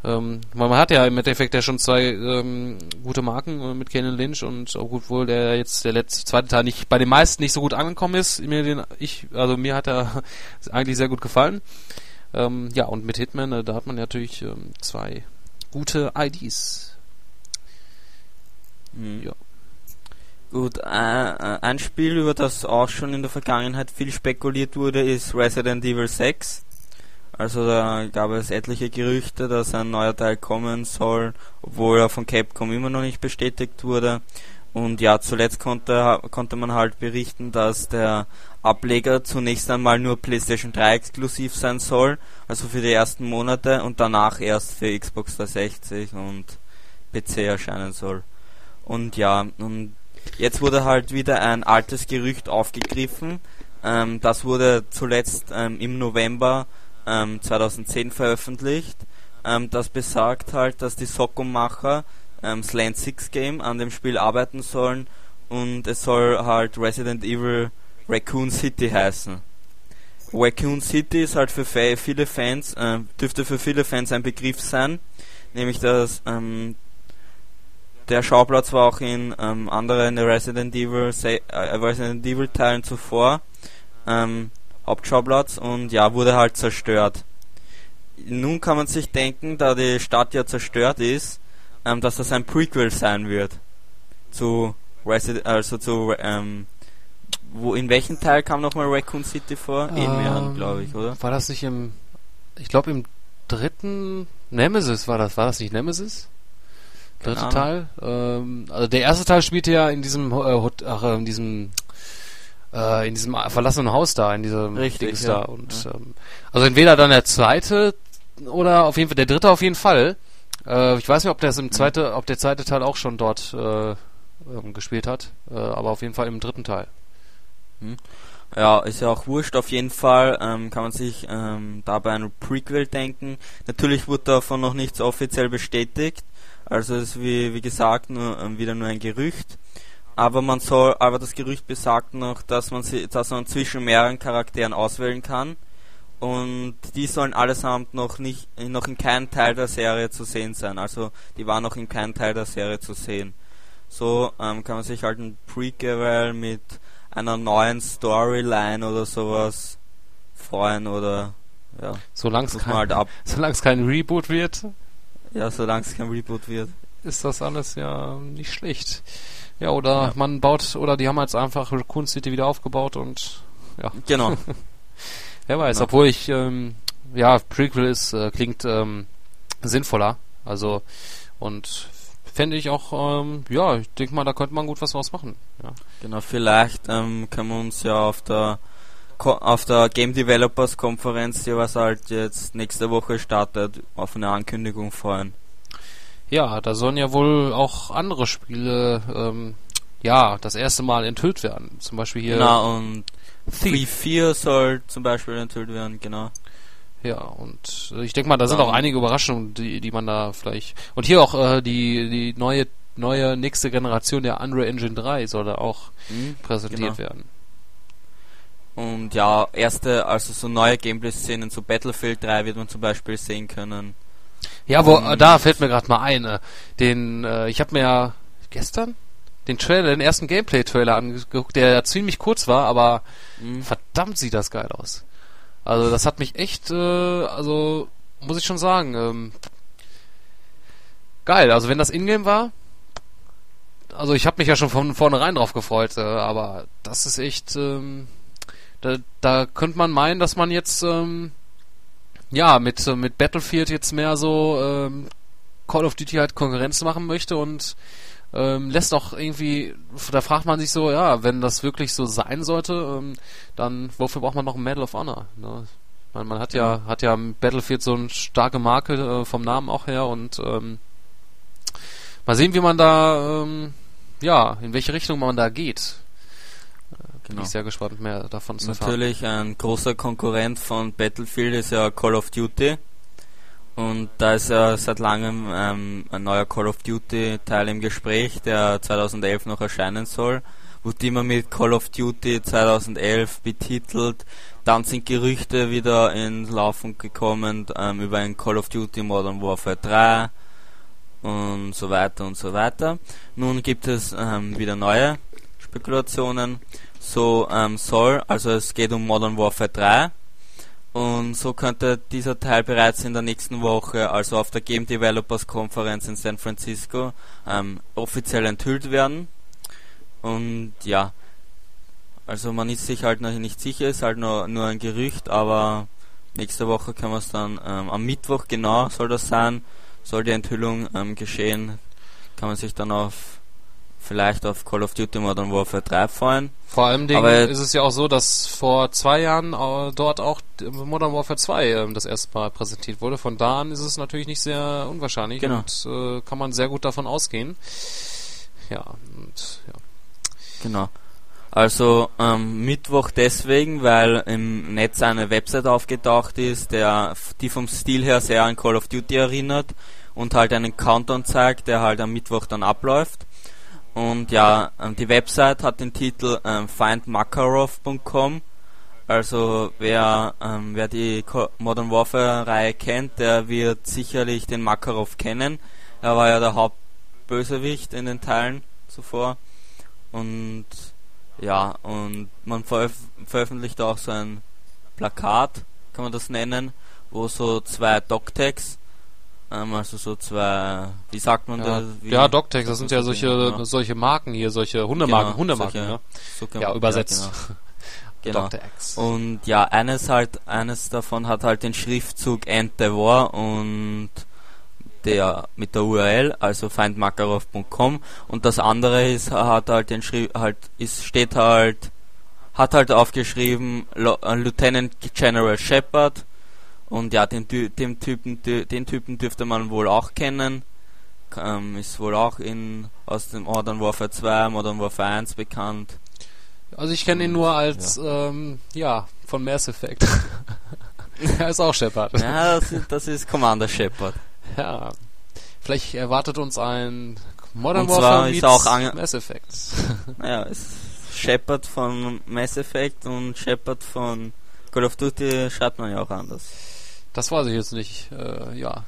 Ähm, man hat ja im Endeffekt ja schon zwei ähm, gute Marken äh, mit Kenan Lynch und obwohl der jetzt der letzte zweite Teil nicht bei den meisten nicht so gut angekommen ist, mir den ich also mir hat er [LAUGHS] eigentlich sehr gut gefallen. Ähm, ja und mit Hitman äh, da hat man natürlich ähm, zwei gute IDs. Mhm. Ja. Gut, äh, äh, ein Spiel, über das auch schon in der Vergangenheit viel spekuliert wurde, ist Resident Evil 6. Also da gab es etliche Gerüchte, dass ein neuer Teil kommen soll, obwohl er von Capcom immer noch nicht bestätigt wurde. Und ja, zuletzt konnte, konnte man halt berichten, dass der Ableger zunächst einmal nur PlayStation 3 exklusiv sein soll, also für die ersten Monate und danach erst für Xbox 360 und PC erscheinen soll. Und ja, und jetzt wurde halt wieder ein altes Gerücht aufgegriffen. Ähm, das wurde zuletzt ähm, im November ähm, 2010 veröffentlicht. Ähm, das besagt halt, dass die Socko-Macher ähm, Slant 6 Game an dem Spiel arbeiten sollen und es soll halt Resident Evil Raccoon City heißen. Raccoon City ist halt für viele Fans, äh, dürfte für viele Fans ein Begriff sein, nämlich dass ähm, der Schauplatz war auch in ähm, anderen Resident Evil, äh, Resident Evil Teilen zuvor. Ähm, Hauptschauplatz und ja, wurde halt zerstört. Nun kann man sich denken, da die Stadt ja zerstört ist, ähm, dass das ein Prequel sein wird. Zu Resident, also zu, ähm, wo, in welchem Teil kam nochmal Raccoon City vor? Ähm, Mehrern, glaube ich, oder? War das nicht im, ich glaube im dritten, Nemesis war das, war das nicht Nemesis? Dritte Teil? Ähm, also der erste Teil spielte ja in diesem, äh, ach, in diesem äh, in diesem verlassenen Haus da, in diesem Richtig, Dings ja. da. Und ja. ähm, also entweder dann der zweite oder auf jeden Fall der dritte auf jeden Fall. Äh, ich weiß nicht, ob der im zweite, ob der zweite Teil auch schon dort äh, ähm, gespielt hat, äh, aber auf jeden Fall im dritten Teil. Hm. Ja, ist ja auch wurscht. Auf jeden Fall ähm, kann man sich ähm, dabei ein Prequel denken. Natürlich wurde davon noch nichts offiziell bestätigt. Also ist wie, wie gesagt nur ähm, wieder nur ein Gerücht aber man soll, aber das Gerücht besagt noch, dass man, sie, dass man zwischen mehreren Charakteren auswählen kann und die sollen allesamt noch nicht, noch in keinem Teil der Serie zu sehen sein. Also die waren noch in keinem Teil der Serie zu sehen. So ähm, kann man sich halt ein Prequel mit einer neuen Storyline oder sowas freuen oder ja. Solange es kein, halt [LAUGHS] kein Reboot wird. Ja, solange es kein Reboot wird. Ist das alles ja nicht schlecht. Ja, oder ja. man baut, oder die haben jetzt einfach Raccoon City wieder aufgebaut und ja. Genau. [LAUGHS] Wer weiß, Genau. obwohl ich, ähm, ja, Prequel ist, äh, klingt ähm, sinnvoller. Also, und fände ich auch, ähm, ja, ich denke mal, da könnte man gut was draus machen. Ja. Genau, vielleicht ähm, können wir uns ja auf der auf der Game Developers Konferenz, die was halt jetzt nächste Woche startet, auf eine Ankündigung freuen. ja, da sollen ja wohl auch andere Spiele, ähm, ja, das erste Mal enthüllt werden. Zum Beispiel hier Genau, und Thief. 4 soll zum Beispiel enthüllt werden, genau. Ja, und äh, ich denke mal, da sind auch einige Überraschungen, die, die man da vielleicht. Und hier auch äh, die, die neue, neue nächste Generation der Unreal Engine 3 soll da auch Mhm, präsentiert genau. werden. Und ja, erste, also so neue Gameplay-Szenen zu Battlefield 3 wird man zum Beispiel sehen können. Ja, wo, Und- da fällt mir gerade mal ein. Äh, den, äh, ich habe mir ja gestern den Trailer, den ersten Gameplay-Trailer angeguckt, der ja ziemlich kurz war, aber Mhm. verdammt sieht das geil aus. Also das hat mich echt, äh, also muss ich schon sagen, ähm, geil. Also wenn das Ingame war, also ich habe mich ja schon von vornherein drauf gefreut, äh, aber das ist echt, ähm, da, da könnte man meinen, dass man jetzt, ähm, ja, mit, äh, mit Battlefield jetzt mehr so ähm, Call of Duty halt Konkurrenz machen möchte und ähm, lässt auch irgendwie, da fragt man sich so, ja, wenn das wirklich so sein sollte, ähm, dann wofür braucht man noch ein Medal of Honor? Ne? Man, man hat ja, hat ja Battlefield so eine starke Marke äh, vom Namen auch her und ähm, mal sehen, wie man da, ähm, ja, in welche Richtung man da geht. Bin Genau. ich sehr gespannt, mehr davon zu erfahren. Natürlich ein großer Konkurrent von Battlefield ist ja Call of Duty. Und da ist ja seit langem ähm, ein neuer Call of Duty Teil im Gespräch, der 2011 noch erscheinen soll. Wurde immer mit Call of Duty 2011 betitelt. Dann sind Gerüchte wieder ins Laufen gekommen ähm, über ein Call of Duty Modern Warfare 3 und so weiter und so weiter. Nun gibt es ähm, wieder neue Spekulationen. So ähm, soll, also es geht um Modern Warfare 3 und so könnte dieser Teil bereits in der nächsten Woche, also auf der Game Developers Konferenz in San Francisco, ähm, offiziell enthüllt werden. Und ja, also man ist sich halt noch nicht sicher, ist halt nur, nur ein Gerücht, aber nächste Woche können wir es dann ähm, am Mittwoch genau soll das sein, soll die Enthüllung ähm, geschehen, kann man sich dann auf vielleicht auf Call of Duty Modern Warfare 3 freuen. Vor allem ist es ja auch so, dass vor zwei Jahren äh, dort auch Modern Warfare 2 ähm, das erste Mal präsentiert wurde. Von da an ist es natürlich nicht sehr unwahrscheinlich Genau. und äh, kann man sehr gut davon ausgehen. Ja, und ja. Genau. Also ähm, Mittwoch deswegen, weil im Netz eine Website aufgetaucht ist, der, die vom Stil her sehr an Call of Duty erinnert und halt einen Countdown zeigt, der halt am Mittwoch dann abläuft. Und ja, ähm, die Website hat den Titel ähm, findmakarov.com. Also wer, ähm, wer die Modern Warfare Reihe kennt, der wird sicherlich den Makarov kennen. Er war ja der Hauptbösewicht in den Teilen zuvor. Und ja, und man veröf veröffentlicht auch so ein Plakat, kann man das nennen, wo so zwei Doctags, also so zwei, wie sagt man Ja, das? Wie, ja Doctex, das sind ja so solche, genau. solche Marken hier, solche Hundemarken, Genau, Hundemarken, solche- Ja, man- übersetzt. genau. [LAUGHS] Genau. X. Und ja, eines halt, eines davon hat halt den Schriftzug End the War und der mit der URL, also findmakarov.com und das andere ist hat halt den Schri halt ist steht halt hat halt aufgeschrieben äh, Lieutenant General Shepard und ja den dem Typen den Typen dürfte man wohl auch kennen ähm, ist wohl auch in aus dem Modern Warfare 2 Modern Warfare 1 bekannt Also ich kenne ihn nur als, ähm, ja, von Mass Effect. [LAUGHS] er ist auch Shepard. ja das ist, das ist Commander Shepard Ja. Vielleicht erwartet uns ein Modern Und Warfare ist meets auch ange- Mass Effect. [LAUGHS] Naja, es Shepard von Mass Effect und Shepard von Call of Duty schreibt man ja auch anders. Das weiß ich jetzt nicht. Äh, ja.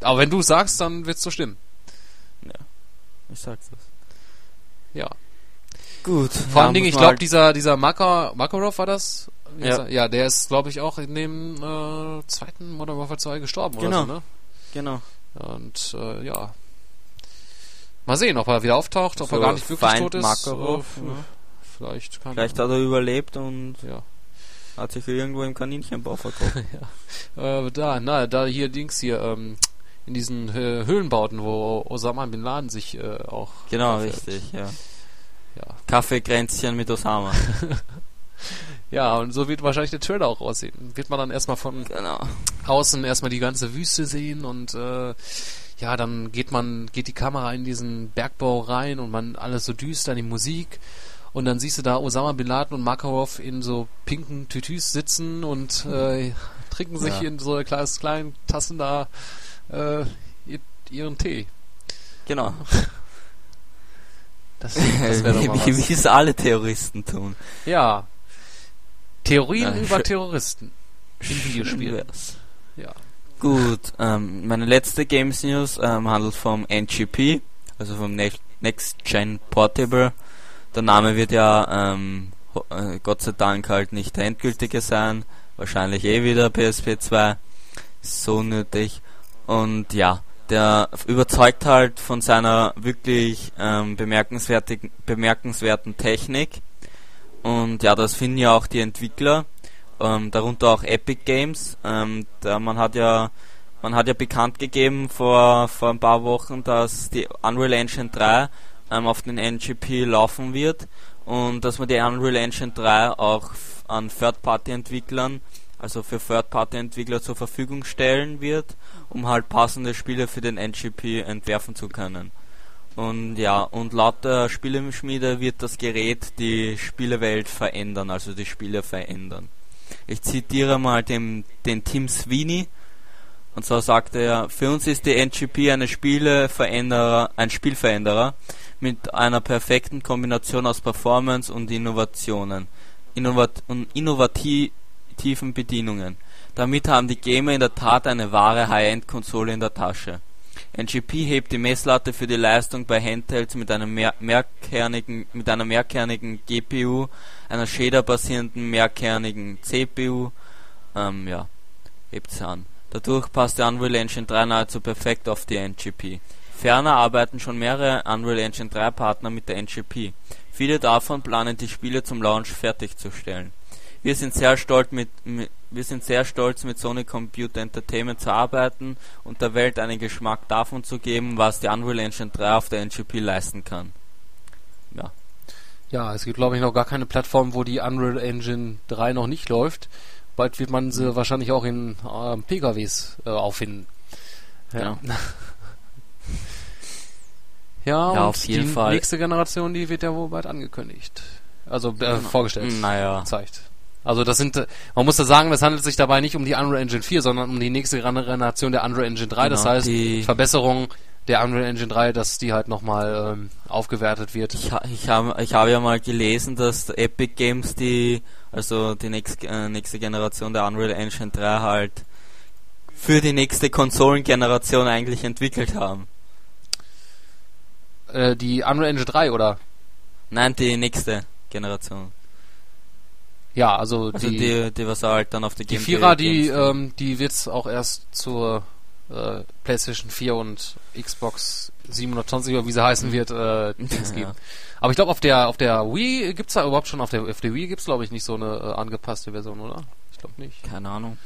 Aber wenn du sagst, dann wird's so stimmen. Ich sag's das. Ja. Gut. Vor allem Dingen, ich glaube, dieser dieser Makar, Makarov war das? Wie Ja. er? ja, der ist, glaube ich, auch in dem äh, zweiten Modern Warfare 2 gestorben Genau. oder so, ne? Genau. Und äh, ja. Mal sehen, ob er wieder auftaucht, ob er So gar nicht wirklich Feind tot ist. Makarov, Äh, ja. Vielleicht kann Vielleicht hat er überlebt und ja. Hat sich irgendwo im Kaninchenbau verkauft. [LAUGHS] ja. Äh, da, na, da hier Dings hier, ähm, in diesen äh, Höhlenbauten, wo Osama Bin Laden sich äh, auch. Genau, aufhält. richtig, ja. Ja. Kaffeekränzchen mit Osama. [LAUGHS] ja, und so wird wahrscheinlich der Trailer auch aussehen. Wird man dann erstmal von genau. außen erstmal die ganze Wüste sehen und äh, ja, dann geht man, geht die Kamera in diesen Bergbau rein und man alles so düster, die Musik und dann siehst du da Osama Bin Laden und Makarov in so pinken Tütüs sitzen und äh, trinken sich Ja. in so kleines kleinen Tassen da äh, ihr- ihren Tee. Genau. [LAUGHS] Das, das wäre doch mal wie, was. wie es alle Terroristen tun. Ja. Theorien Ja, über Terroristen in Videospielen. Ja. Gut, ähm, meine letzte Games News ähm, handelt vom NGP, also vom Ne- Next Gen Portable. Der Name wird ja ähm, äh, Gott sei Dank halt nicht der endgültige sein. Wahrscheinlich eh wieder PSP 2. Ist so nötig. Und ja, der überzeugt halt von seiner wirklich ähm, bemerkenswertigen, bemerkenswerten Technik. Und ja, das finden ja auch die Entwickler ähm, darunter auch Epic Games. Ähm, da man hat ja man hat ja bekannt gegeben vor vor ein paar Wochen, dass die Unreal Engine 3 ähm, auf den NGP laufen wird und dass man die Unreal Engine 3 auch an Third-Party-Entwicklern, also für Third-Party-Entwickler zur Verfügung stellen wird, um halt passende Spiele für den NGP entwerfen zu können. Und ja, und laut der Spieleschmiede wird das Gerät die Spielewelt verändern, also die Spiele verändern. Ich zitiere mal den, den Tim Sweeney. Und zwar sagte er, für uns ist die NGP eine Spieleveränderer, ein Spielveränderer mit einer perfekten Kombination aus Performance und Innovationen. Innovat und innovativen Bedienungen. Damit haben die Gamer in der Tat eine wahre High-End-Konsole in der Tasche. NGP hebt die Messlatte für die Leistung bei Handhelds mit einer mehrkernigen GPU, einer Shader-basierenden mehrkernigen CPU, ähm, ja, hebt sie an. Dadurch passt die Unreal Engine 3 nahezu perfekt auf die NGP. Ferner arbeiten schon mehrere Unreal Engine 3 Partner mit der NGP. Viele davon planen die Spiele zum Launch fertigzustellen. Wir sind sehr stolz mit, mit wir sind sehr stolz mit Sony Computer Entertainment zu arbeiten und der Welt einen Geschmack davon zu geben, was die Unreal Engine 3 auf der NGP leisten kann. Ja, Ja, es gibt glaube ich noch gar keine Plattform, wo die Unreal Engine 3 noch nicht läuft. Bald wird man sie wahrscheinlich auch in ähm, PKWs äh, auffinden. Genau. Ja, und Ja, auf jeden die Fall. nächste Generation, die wird ja wohl bald angekündigt. Also äh, vorgestellt. naja. Gezeigt. Also das sind, äh, man muss da sagen, es handelt sich dabei nicht um die Unreal Engine 4, sondern um die nächste Generation der Unreal Engine 3. das Genau, heißt, die- Verbesserung der Unreal Engine 3, dass die halt nochmal ähm, aufgewertet wird. Ich, ich habe ich habe ja mal gelesen, dass Epic Games die, also die nächst, äh, nächste Generation der Unreal Engine 3 halt für die nächste Konsolengeneration eigentlich entwickelt haben. Äh, die Unreal Engine 3, oder? Nein, die nächste Generation. Ja, also, Also die, die, die, was halt dann auf die die Game Vierer, die, ähm, die wird's auch erst zur äh, PlayStation 4 und Xbox 720 oder wie sie heißen wird, äh, Dings [LAUGHS] Ja. geben. Aber ich glaube auf der auf der Wii gibt's da überhaupt schon auf der auf der Wii gibt's glaube ich nicht so eine äh, angepasste Version, oder? Ich glaube nicht. Keine Ahnung.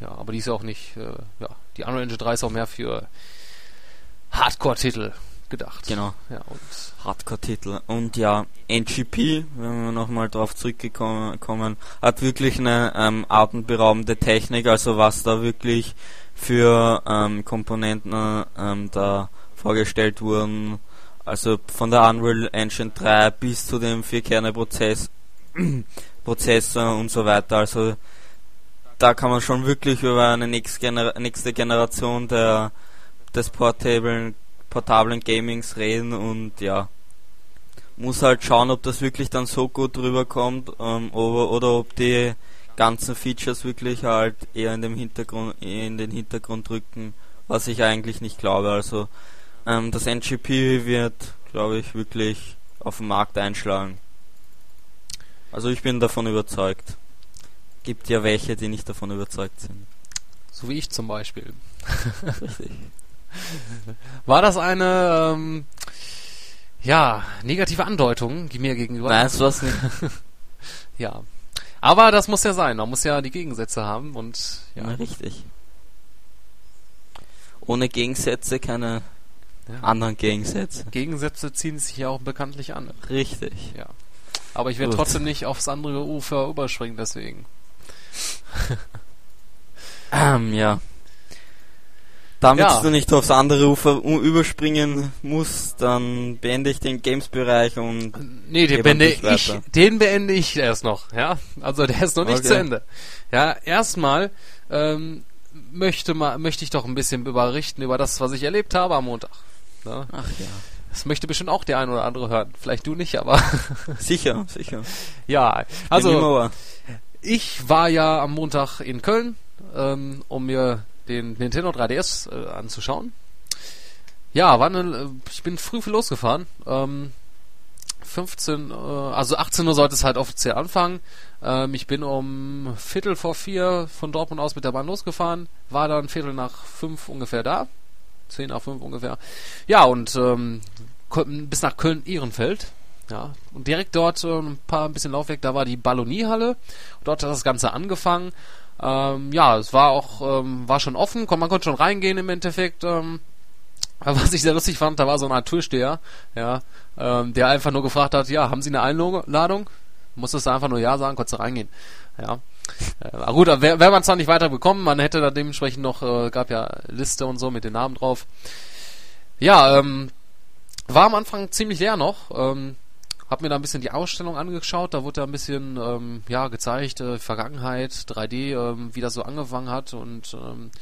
Ja, aber die ist ja auch nicht, äh, ja, die Unreal Engine 3 ist auch mehr für Hardcore-Titel gedacht. Genau. Ja, und Hardcore-Titel. Und ja, NGP, wenn wir nochmal drauf zurückgekommen kommen, hat wirklich eine ähm, atemberaubende Technik, also was da wirklich für ähm, Komponenten ähm, da vorgestellt wurden. Also von der Unreal Engine 3 bis zu dem Vierkerne-Prozess [CLEARS THROAT] Prozessor und so weiter. Also da kann man schon wirklich über eine nächste Generation der des portablen portablen Gamings reden und ja muss halt schauen, ob das wirklich dann so gut rüberkommt ähm, oder, oder ob die ganzen Features wirklich halt eher in dem Hintergrund in den Hintergrund rücken, was ich eigentlich nicht glaube. Also ähm, das NGP wird, glaube ich, wirklich auf den Markt einschlagen. Also ich bin davon überzeugt. Gibt ja welche, die nicht davon überzeugt sind. so wie ich zum Beispiel. Richtig. War das eine ähm, ja negative Andeutung die mir gegenüber? Nein, es war's nicht. [LAUGHS] Ja. Aber das muss ja sein. Man muss ja die Gegensätze haben und ja. Ja, richtig. Ohne Gegensätze keine Ja. anderen Gegensätze. Gegensätze ziehen sich ja auch bekanntlich an. Richtig. Ja. Aber ich werde trotzdem nicht aufs andere Ufer überspringen, deswegen. Ähm, ja. Damit Ja. du nicht aufs andere Ufer überspringen musst, dann beende ich den Games-Bereich und Nee, den beende ich, den beende ich erst noch, ja. Also der ist noch nicht Okay. zu Ende. Ja, erstmal ähm, möchte mal, möchte ich doch ein bisschen berichten über das, was ich erlebt habe am Montag. Ne? ach ja. Das möchte bestimmt auch der ein oder andere hören. Vielleicht du nicht, aber [LAUGHS] Sicher, sicher. ja. Also ich war ja am Montag in Köln, ähm, um mir den Nintendo 3DS äh, anzuschauen. Ja, war eine, äh, ich bin früh losgefahren. Ähm, 15, äh, also 18 Uhr sollte es halt offiziell anfangen. Ähm, ich bin um Viertel vor vier von Dortmund aus mit der Bahn losgefahren, war dann Viertel nach fünf ungefähr da. Zehn nach fünf ungefähr. Ja, und ähm, bis nach Köln-Ehrenfeld. Ja, und direkt dort äh, ein paar ein bisschen Laufweg, da war die Balloniehalle. Dort hat das Ganze angefangen. Ähm, ja, es war auch, ähm, war schon offen, man konnte schon reingehen im Endeffekt. Ähm, was ich sehr lustig fand, da war so ein Art Türsteher, ja, ähm, der einfach nur gefragt hat, ja, haben Sie eine Einladung? Musstest du einfach nur Ja sagen, konntest du reingehen. Ja. Äh, aber gut, wäre wär man zwar nicht weiter bekommen, man hätte da dementsprechend noch, äh, gab ja Liste und so mit den Namen drauf. Ja, ähm, war am Anfang ziemlich leer noch. Ähm, hab mir da ein bisschen die Ausstellung angeschaut, da wurde da ein bisschen ähm, ja gezeigt, äh, Vergangenheit, 3D, ähm, wie das so angefangen hat und ähm,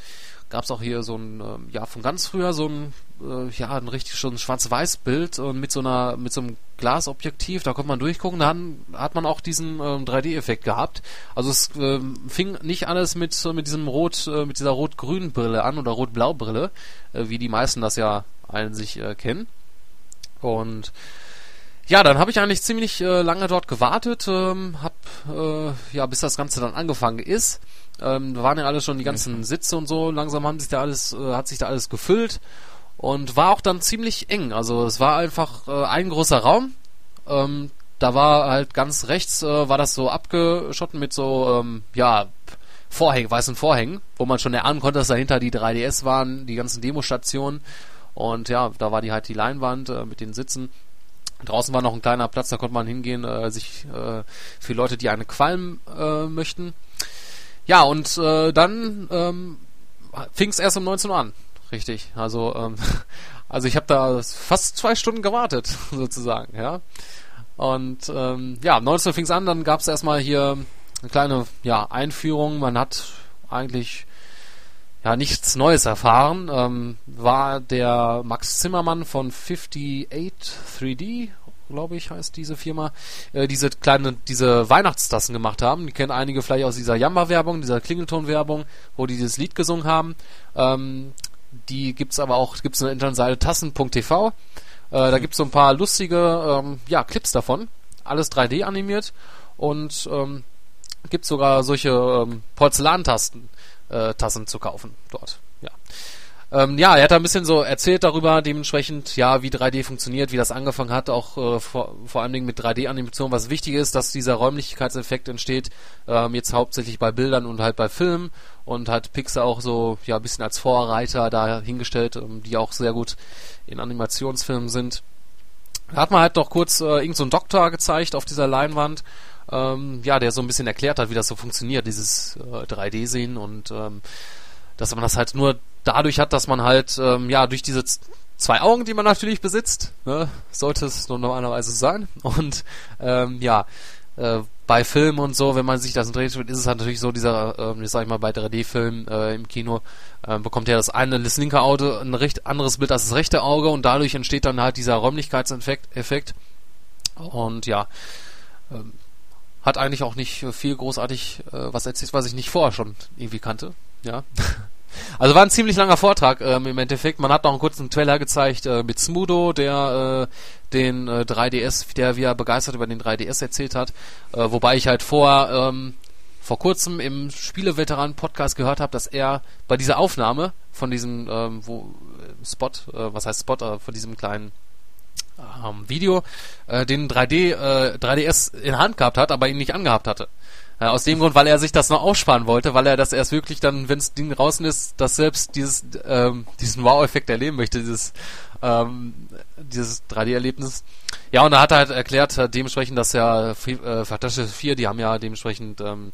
gab es auch hier so ein, ähm, ja von ganz früher so ein, äh, ja ein richtig schon Schwarz-Weiß-Bild und mit so einer, mit so einem Glasobjektiv, da konnte man durchgucken, dann hat man auch diesen ähm, 3D-Effekt gehabt. Also es ähm, fing nicht alles mit so mit diesem Rot, äh, mit dieser Rot-Grün Brille an oder Rot-Blau-Brille, äh, wie die meisten das ja allen sich äh, kennen. Und ja, dann habe ich eigentlich ziemlich äh, lange dort gewartet, ähm, hab äh, ja bis das Ganze dann angefangen ist. Ähm, da waren ja alle schon die ganzen Sitze und so. Langsam haben sich da alles, äh, hat sich da alles gefüllt und war auch dann ziemlich eng. Also es war einfach äh, ein großer Raum. Ähm, da war halt ganz rechts äh, war das so abgeschotten mit so ähm, ja Vorhängen, weißen Vorhängen, wo man schon erahnen konnte, dass dahinter die 3DS waren, die ganzen Demostationen. Und ja, da war die halt die Leinwand äh, mit den Sitzen. Draußen war noch ein kleiner Platz, da konnte man hingehen, äh, sich äh, für Leute, die eine Qualm äh, möchten. Ja, und äh, dann ähm, fing es erst um 19 Uhr an, richtig. Also, ähm, [LAUGHS] also ich habe da fast zwei Stunden gewartet, [LAUGHS] sozusagen, ja. Und ähm, ja, um 19 Uhr fing es an, dann gab es erstmal hier eine kleine ja, Einführung. Man hat eigentlich ja nichts Neues erfahren. Ähm, war der Max Zimmermann von 58 3D, glaube ich, heißt diese Firma, äh, diese kleine, diese Weihnachtstassen gemacht haben. Die kennen einige vielleicht aus dieser Jamba-Werbung, dieser Klingelton-Werbung, wo die dieses Lied gesungen haben. Ähm, die gibt's aber auch, gibt's eine Internetseite tassen.tv. Äh, da gibt's so ein paar lustige ähm, ja, Clips davon. Alles 3D animiert und ähm, gibt sogar solche ähm, Porzellantasten äh, Tassen zu kaufen dort. Ja. Ähm, ja, er hat da ein bisschen so erzählt darüber, dementsprechend, ja, wie 3D funktioniert, wie das angefangen hat, auch äh, vor, vor allen Dingen mit 3D-Animation. Was wichtig ist, dass dieser Räumlichkeitseffekt entsteht, ähm, jetzt hauptsächlich bei Bildern und halt bei Filmen und hat Pixar auch so, ja, ein bisschen als Vorreiter da hingestellt, ähm, die auch sehr gut in Animationsfilmen sind. Da hat man halt noch kurz äh, irgendeinen so Doktor gezeigt auf dieser Leinwand, ähm, ja, der so ein bisschen erklärt hat, wie das so funktioniert, dieses äh, 3D-Sehen und ähm, dass man das halt nur dadurch hat, dass man halt, ähm, ja, durch diese zwei Augen, die man natürlich besitzt, ne, sollte es normalerweise sein. [LAUGHS] Und ähm, ja, äh, bei Filmen und so, wenn man sich das dreht, ist es halt natürlich so, dieser, ähm, jetzt sag ich mal, bei 3D-Filmen äh, im Kino, äh, bekommt ja das eine, das linke Auge ein recht anderes Bild als das rechte Auge und dadurch entsteht dann halt dieser Räumlichkeitseffekt. Effekt. Und ja, ähm, hat eigentlich auch nicht äh, viel großartig äh, was erzählt, was ich nicht vorher schon irgendwie kannte. Ja. [LAUGHS] Also war ein ziemlich langer Vortrag ähm, im Endeffekt. Man hat noch einen kurzen Trailer gezeigt äh, mit Smudo, der äh, den äh, 3DS, der wie er begeistert über den 3DS erzählt hat. Äh, wobei ich halt vor ähm, vor kurzem im Spieleveteranen-Podcast gehört habe, dass er bei dieser Aufnahme von diesem ähm, wo, äh, Spot, was heißt Spot, von diesem kleinen ähm, Video, äh, den 3D, äh, 3DS in Hand gehabt hat, aber ihn nicht angehabt hatte. Äh, aus dem Grund, weil er sich das noch aufsparen wollte, weil er das erst wirklich dann, wenn das Ding draußen ist, dass selbst dieses, ähm, diesen Wow-Effekt erleben möchte, dieses, ähm, dieses 3D-Erlebnis. Ja, und da hat er halt erklärt, äh, dementsprechend, dass ja äh, Fantastic 4, die haben ja dementsprechend ähm,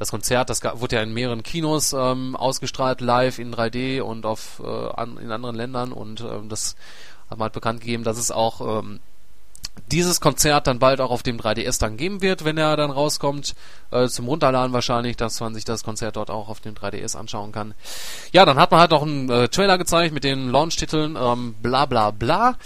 das Konzert, das wurde ja in mehreren Kinos ähm, ausgestrahlt, live in 3D und auf äh, an, in anderen Ländern und ähm, das hat man halt bekannt gegeben, dass es auch ähm, dieses Konzert dann bald auch auf dem 3DS dann geben wird, wenn er dann rauskommt, äh, zum Runterladen wahrscheinlich, dass man sich das Konzert dort auch auf dem 3DS anschauen kann. Ja, dann hat man halt noch einen äh, Trailer gezeigt mit den Launch-Titeln, ähm, bla bla bla.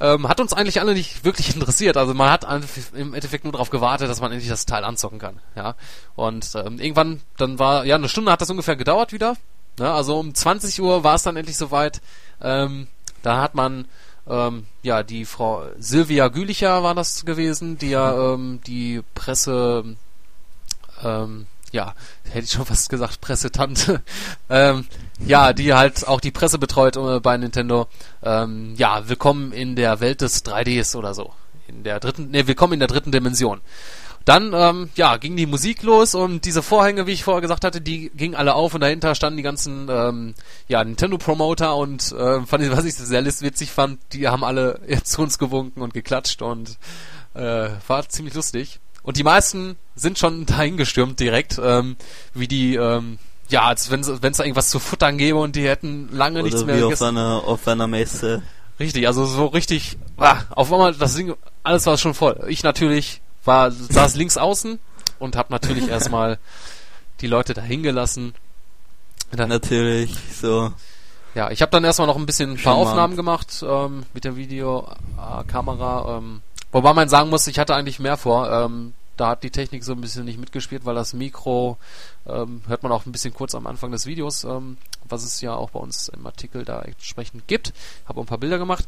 Ähm, hat uns eigentlich alle nicht wirklich [LAUGHS] interessiert. Also man hat im Endeffekt nur darauf gewartet, dass man endlich das Teil anzocken kann. Ja. Und ähm, irgendwann, dann war, ja, eine Stunde hat das ungefähr gedauert wieder. Ne? also um 20 Uhr war es dann endlich soweit. Ähm, da hat man ähm, ja, die Frau Silvia Gülicher war das gewesen, die ja ähm, die Presse, ähm, ja, hätte ich schon fast gesagt, Pressetante, [LAUGHS] ähm, ja, die halt auch die Presse betreut äh, bei Nintendo. Ähm, ja, willkommen in der Welt des 3Ds oder so. In der dritten, ne, willkommen in der dritten Dimension. Dann, ähm, ja, ging die Musik los und diese Vorhänge, wie ich vorher gesagt hatte, die gingen alle auf und dahinter standen die ganzen, ähm, ja, Nintendo-Promoter und äh, fand ich, was ich sehr witzig fand, die haben alle [LAUGHS] zu uns gewunken und geklatscht und äh, war ziemlich lustig. Und die meisten sind schon [LAUGHS] dahingestürmt direkt, ähm, wie die, ähm, ja, als wenn es da irgendwas zu futtern gäbe und die hätten lange Oder nichts mehr wie gegessen. auf einer, auf einer Messe. Richtig, also so richtig, ah, auf einmal das Ding, alles war schon voll. Ich natürlich war saß links außen und habe natürlich erstmal die Leute dahin gelassen. Dann natürlich so. Ja, ich habe dann erstmal noch ein bisschen ein paar Charmant. Aufnahmen gemacht ähm, mit der Videokamera. Ähm, wobei man sagen muss, ich hatte eigentlich mehr vor. Ähm, da hat die Technik so ein bisschen nicht mitgespielt, weil das Mikro ähm, hört man auch ein bisschen kurz am Anfang des Videos, ähm, was es ja auch bei uns im Artikel da entsprechend gibt. Habe ein paar Bilder gemacht.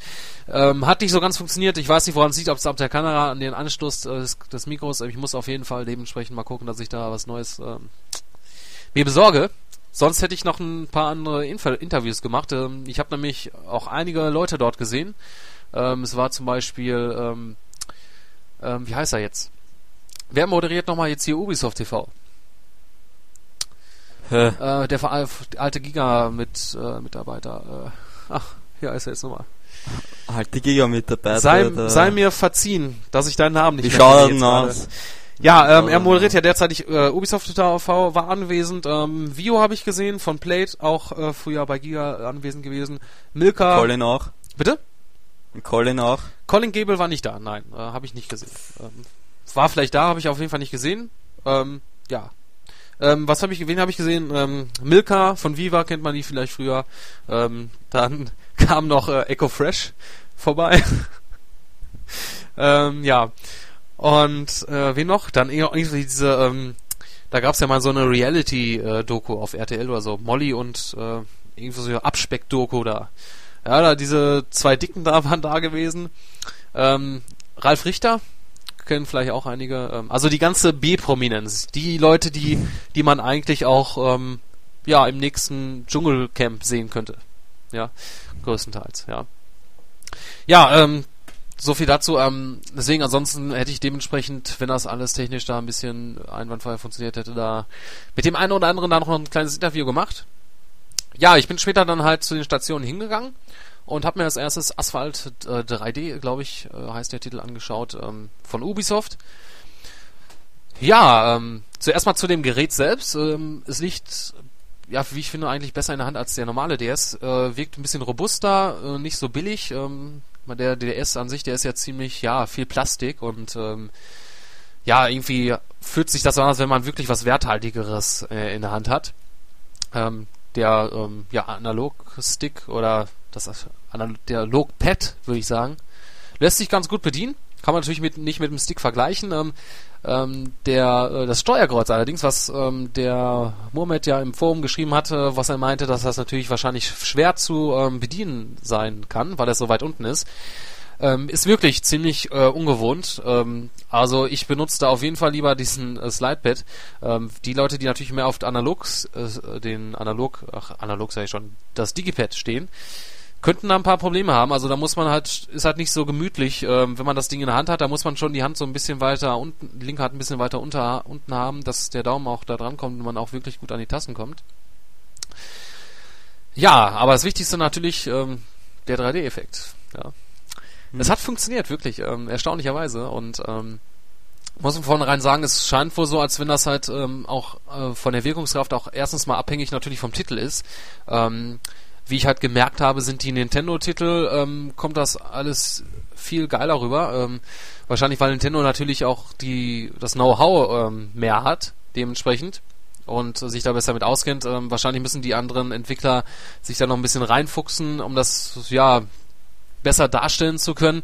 Ähm, hat nicht so ganz funktioniert. Ich weiß nicht, woran es liegt, ob es ab der Kamera an den Anschluss äh, des, des Mikros. Ich muss auf jeden Fall dementsprechend mal gucken, dass ich da was Neues ähm, mir besorge. Sonst hätte ich noch ein paar andere Inf Interviews gemacht. Ähm, ich habe nämlich auch einige Leute dort gesehen. Ähm, es war zum Beispiel, wie heißt er jetzt? Wer moderiert nochmal jetzt hier Ubisoft TV? Hä? Äh, der alte Giga-Mitarbeiter. Äh, ach, hier ist er jetzt nochmal. Halt die Giga-Mitarbeiter. Sei, sei mir verziehen, dass ich deinen Namen nicht Wie schaut er aus? Ja, ähm, er moderiert ja derzeitig äh, Ubisoft TV, war anwesend. Ähm, Vio habe ich gesehen, von Plate, auch äh, früher bei Giga anwesend gewesen. Milka. Colin auch. Bitte? Colin auch. Colin Gable war nicht da, nein, äh, habe ich nicht gesehen. Ähm, war vielleicht da, habe ich auf jeden Fall nicht gesehen. Ähm, ja. Ähm, was habe ich, wen habe ich gesehen? Ähm, Milka von Viva kennt man die vielleicht früher. Ähm, dann [LAUGHS] kam noch äh, Echo Fresh vorbei. [LAUGHS] ähm, ja. Und äh, wen noch? Dann eher irgendwie diese, ähm, da gab's ja mal so eine Reality-Doku auf RTL oder so. Molly und äh, irgendwie so eine Abspeck-Doku da. Ja, da diese zwei Dicken da [LAUGHS] waren da gewesen. Ähm, Ralf Richter, kennen vielleicht auch einige. Ähm, also die ganze B-Prominenz, die Leute, die, die man eigentlich auch ähm, ja im nächsten Dschungelcamp sehen könnte. Ja, größtenteils, ja. Ja, ähm, so viel dazu. Ähm, deswegen, ansonsten hätte ich dementsprechend, wenn das alles technisch da ein bisschen einwandfrei funktioniert hätte, da mit dem einen oder anderen da noch ein kleines Interview gemacht. Ja, ich bin später dann halt zu den Stationen hingegangen und habe mir als erstes Asphalt äh, 3D, glaube ich, äh, heißt der Titel, angeschaut ähm, von Ubisoft. Ja, ähm, zuerst mal zu dem Gerät selbst. Ähm, es liegt, ja, wie ich finde, eigentlich besser in der Hand als der normale DS. Äh, wirkt ein bisschen robuster, äh, nicht so billig. Ähm, der DS an sich, der ist ja ziemlich, ja, viel Plastik und ähm, ja, irgendwie fühlt sich das an, als wenn man wirklich was Werthaltigeres äh, in der Hand hat. Ähm, der ähm, ja, Analog-Stick oder das Analog-Pad, würde ich sagen, lässt sich ganz gut bedienen. Kann man natürlich mit, nicht mit dem Stick vergleichen. Ähm, ähm, der, äh, das Steuerkreuz allerdings, was ähm, der Mohamed ja im Forum geschrieben hatte, was er meinte, dass das natürlich wahrscheinlich schwer zu ähm, bedienen sein kann, weil es so weit unten ist, ähm, ist wirklich ziemlich äh, ungewohnt. Ähm, also ich benutze da auf jeden Fall lieber diesen äh, Slidepad. Ähm, die Leute, die natürlich mehr auf Analogs, äh, den Analog, ach Analog sage ich schon, das Digipad stehen, könnten da ein paar Probleme haben. Also da muss man halt, ist halt nicht so gemütlich, ähm, wenn man das Ding in der Hand hat, da muss man schon die Hand so ein bisschen weiter unten, die linke Hand ein bisschen weiter unter, unten haben, dass der Daumen auch da dran kommt und man auch wirklich gut an die Tasten kommt. Ja, aber das Wichtigste natürlich ähm, der 3D-Effekt. Ja. Mhm. Es hat funktioniert, wirklich, ähm, erstaunlicherweise. Und ähm, muss man vornherein sagen, es scheint wohl so, als wenn das halt ähm, auch äh, von der Wirkungskraft auch erstens mal abhängig natürlich vom Titel ist. Ähm, wie ich halt gemerkt habe, sind die Nintendo-Titel, ähm, kommt das alles viel geiler rüber. Ähm, wahrscheinlich, weil Nintendo natürlich auch die das Know-how ähm, mehr hat, dementsprechend und sich da besser mit auskennt. Ähm, wahrscheinlich müssen die anderen Entwickler sich da noch ein bisschen reinfuchsen, um das ja besser darstellen zu können.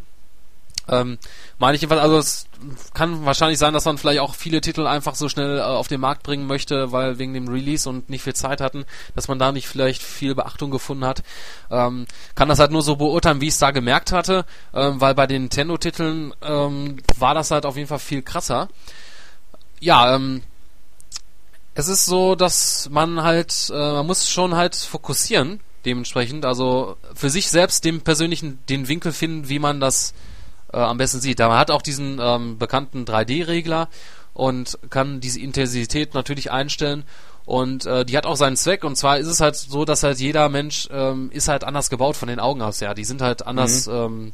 Ähm, meine ich jedenfalls, also es kann wahrscheinlich sein, dass man vielleicht auch viele Titel einfach so schnell äh, auf den Markt bringen möchte, weil wegen dem Release und nicht viel Zeit hatten, dass man da nicht vielleicht viel Beachtung gefunden hat. Ähm, kann das halt nur so beurteilen, wie ich es da gemerkt hatte, ähm, weil bei den Nintendo-Titeln ähm, war das halt auf jeden Fall viel krasser. Ja, ähm, es ist so, dass man halt, äh, man muss schon halt fokussieren, dementsprechend, also für sich selbst den persönlichen, den Winkel finden, wie man das äh, am besten sieht. Man hat auch diesen ähm, bekannten 3D-Regler und kann diese Intensität natürlich einstellen und äh, die hat auch seinen Zweck und zwar ist es halt so, dass halt jeder Mensch ähm, ist halt anders gebaut von den Augen aus, ja, die sind halt anders mhm. ähm,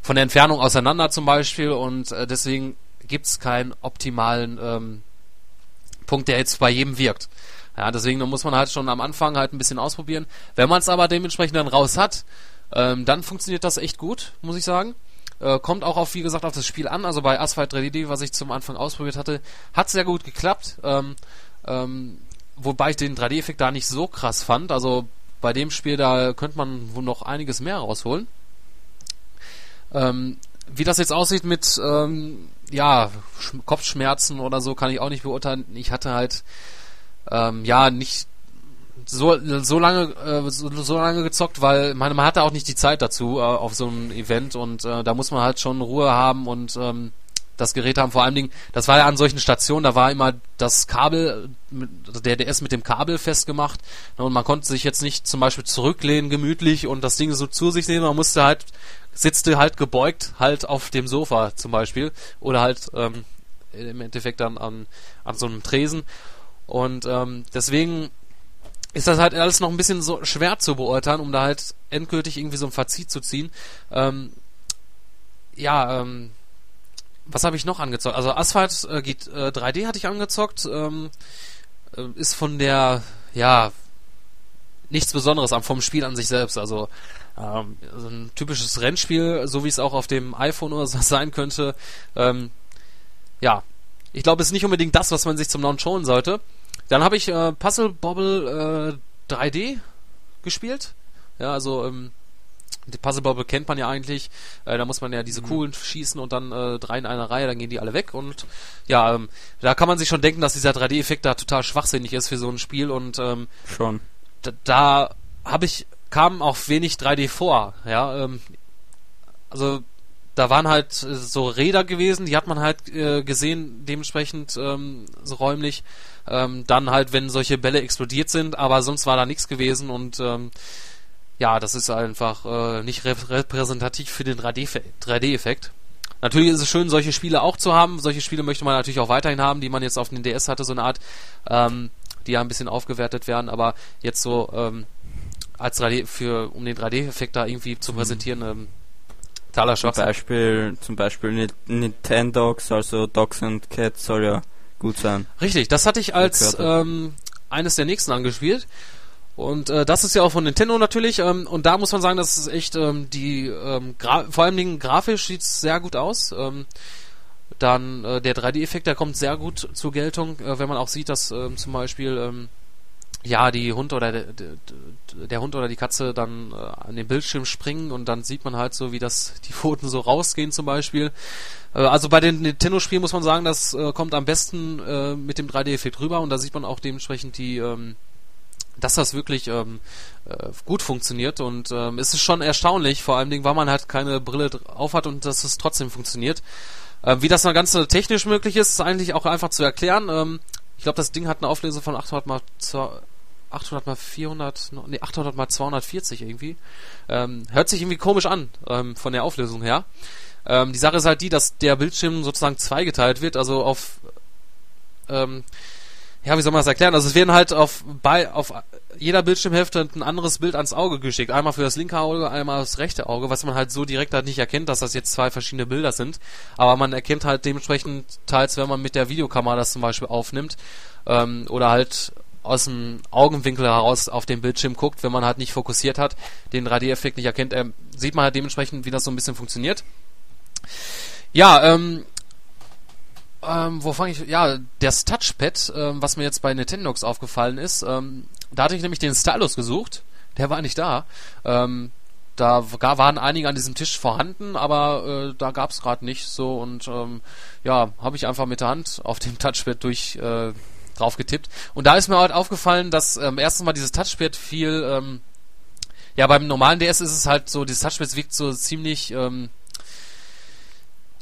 von der Entfernung auseinander zum Beispiel und äh, deswegen gibt's keinen optimalen ähm, Punkt, der jetzt bei jedem wirkt. Ja, deswegen muss man halt schon am Anfang halt ein bisschen ausprobieren. Wenn man es aber dementsprechend dann raus hat, ähm, dann funktioniert das echt gut, muss ich sagen. Äh, kommt auch auf, wie gesagt, auf das Spiel an. Also bei Asphalt 3D, was ich zum Anfang ausprobiert hatte, hat sehr gut geklappt. Ähm, ähm, wobei ich den 3D-Effekt da nicht so krass fand. Also bei dem Spiel, da könnte man wohl noch einiges mehr rausholen. Ähm, wie das jetzt aussieht mit ähm, ja Kopfschmerzen oder so, kann ich auch nicht beurteilen. Ich hatte halt ähm, ja nicht so, so lange äh, so, so lange gezockt, weil meine, man hatte auch nicht die Zeit dazu äh, auf so einem Event und äh, da muss man halt schon Ruhe haben und ähm, das Gerät haben. Vor allen Dingen, das war ja an solchen Stationen, da war immer das Kabel, der DS mit dem Kabel festgemacht und man konnte sich jetzt nicht zum Beispiel zurücklehnen gemütlich und das Ding so zu sich nehmen, man musste halt sitzte halt gebeugt halt auf dem Sofa zum Beispiel oder halt ähm, im Endeffekt dann an, an so einem Tresen und ähm, deswegen ist das halt alles noch ein bisschen so schwer zu beurteilen, um da halt endgültig irgendwie so ein Fazit zu ziehen. Ähm, ja, ähm, was habe ich noch angezockt? Also Asphalt äh, geht, äh, 3D hatte ich angezockt, ähm, äh, ist von der, ja, nichts Besonderes vom Spiel an sich selbst. Also ähm, so ein typisches Rennspiel, so wie es auch auf dem iPhone oder so [LAUGHS] sein könnte. Ähm, ja, ich glaube, es ist nicht unbedingt das, was man sich zum Launch holen sollte. Dann habe ich äh, Puzzle Bobble äh, 3D gespielt. Ja, also ähm, die Puzzle Bobble kennt man ja eigentlich. Äh, da muss man ja diese mhm. Kugeln schießen und dann äh, drei in einer Reihe, dann gehen die alle weg. Und ja, ähm, da kann man sich schon denken, dass dieser 3D-Effekt da total schwachsinnig ist für so ein Spiel. Und ähm, schon. Da, da habe ich kam auch wenig 3D vor. Ja, ähm, also da waren halt so Räder gewesen, die hat man halt äh, gesehen, dementsprechend ähm, so räumlich. Ähm, dann halt, wenn solche Bälle explodiert sind, aber sonst war da nichts gewesen und ähm, ja, das ist einfach äh, nicht repräsentativ für den 3D-Effekt. Natürlich ist es schön, solche Spiele auch zu haben. Solche Spiele möchte man natürlich auch weiterhin haben, die man jetzt auf den DS hatte, so eine Art, ähm, die ja ein bisschen aufgewertet werden, aber jetzt so ähm, als 3D für um den 3D-Effekt da irgendwie zu mhm. präsentieren, ähm, totaler Zum Beispiel, zum Beispiel Nintendogs, also Dogs and Cats soll ja gut sein. Richtig, das hatte ich als ähm, eines der nächsten angespielt. Und äh, das ist ja auch von Nintendo natürlich. Ähm, und da muss man sagen, das ist echt ähm, die ähm, vor allem Dingen grafisch sieht es sehr gut aus. Ähm, dann äh, der 3D-Effekt, der kommt sehr gut zur Geltung, äh, wenn man auch sieht, dass ähm, zum Beispiel ähm, ja, die Hund oder der, der, Hund oder die Katze dann äh, an den Bildschirm springen und dann sieht man halt so, wie das die Pfoten so rausgehen zum Beispiel. Äh, also bei den Nintendo-Spielen muss man sagen, das äh, kommt am besten mit dem 3D-Effekt rüber und da sieht man auch dementsprechend die, ähm, dass das wirklich ähm, äh, gut funktioniert und ähm, es ist schon erstaunlich, vor allem, weil man halt keine Brille auf hat und dass es trotzdem funktioniert. Äh, wie das dann ganz technisch möglich ist, ist eigentlich auch einfach zu erklären. Ähm, ich glaube, das Ding hat eine Auflösung von 800 mal 800 mal 400, nee, 800 mal 240 irgendwie. Ähm, hört sich irgendwie komisch an, ähm, von der Auflösung her. Ähm, die Sache ist halt die, dass der Bildschirm sozusagen zweigeteilt wird, also auf, ähm, ja, wie soll man das erklären? Also es werden halt auf, bei, auf jeder Bildschirmhälfte ein anderes Bild ans Auge geschickt. Einmal für das linke Auge, einmal das rechte Auge, was man halt so direkt halt nicht erkennt, dass das jetzt zwei verschiedene Bilder sind. Aber man erkennt halt dementsprechend teils, wenn man mit der Videokamera das zum Beispiel aufnimmt, ähm, oder halt aus dem Augenwinkel heraus auf den Bildschirm guckt, wenn man halt nicht fokussiert hat, den 3D-Effekt nicht erkennt, äh, sieht man halt dementsprechend, wie das so ein bisschen funktioniert. Ja, ähm, ähm, wo fange ich? Ja, das Touchpad, ähm, was mir jetzt bei Nintendox aufgefallen ist, ähm, da hatte ich nämlich den Stylus gesucht, der war nicht da. Ähm, da waren einige an diesem Tisch vorhanden, aber äh, da gab es gerade nicht so und ähm, ja, habe ich einfach mit der Hand auf dem Touchpad durch äh, drauf getippt. Und da ist mir halt aufgefallen, dass ähm, erstens mal dieses Touchpad viel, ähm, ja, beim normalen DS ist es halt so, dieses Touchpad wirkt so ziemlich, ähm,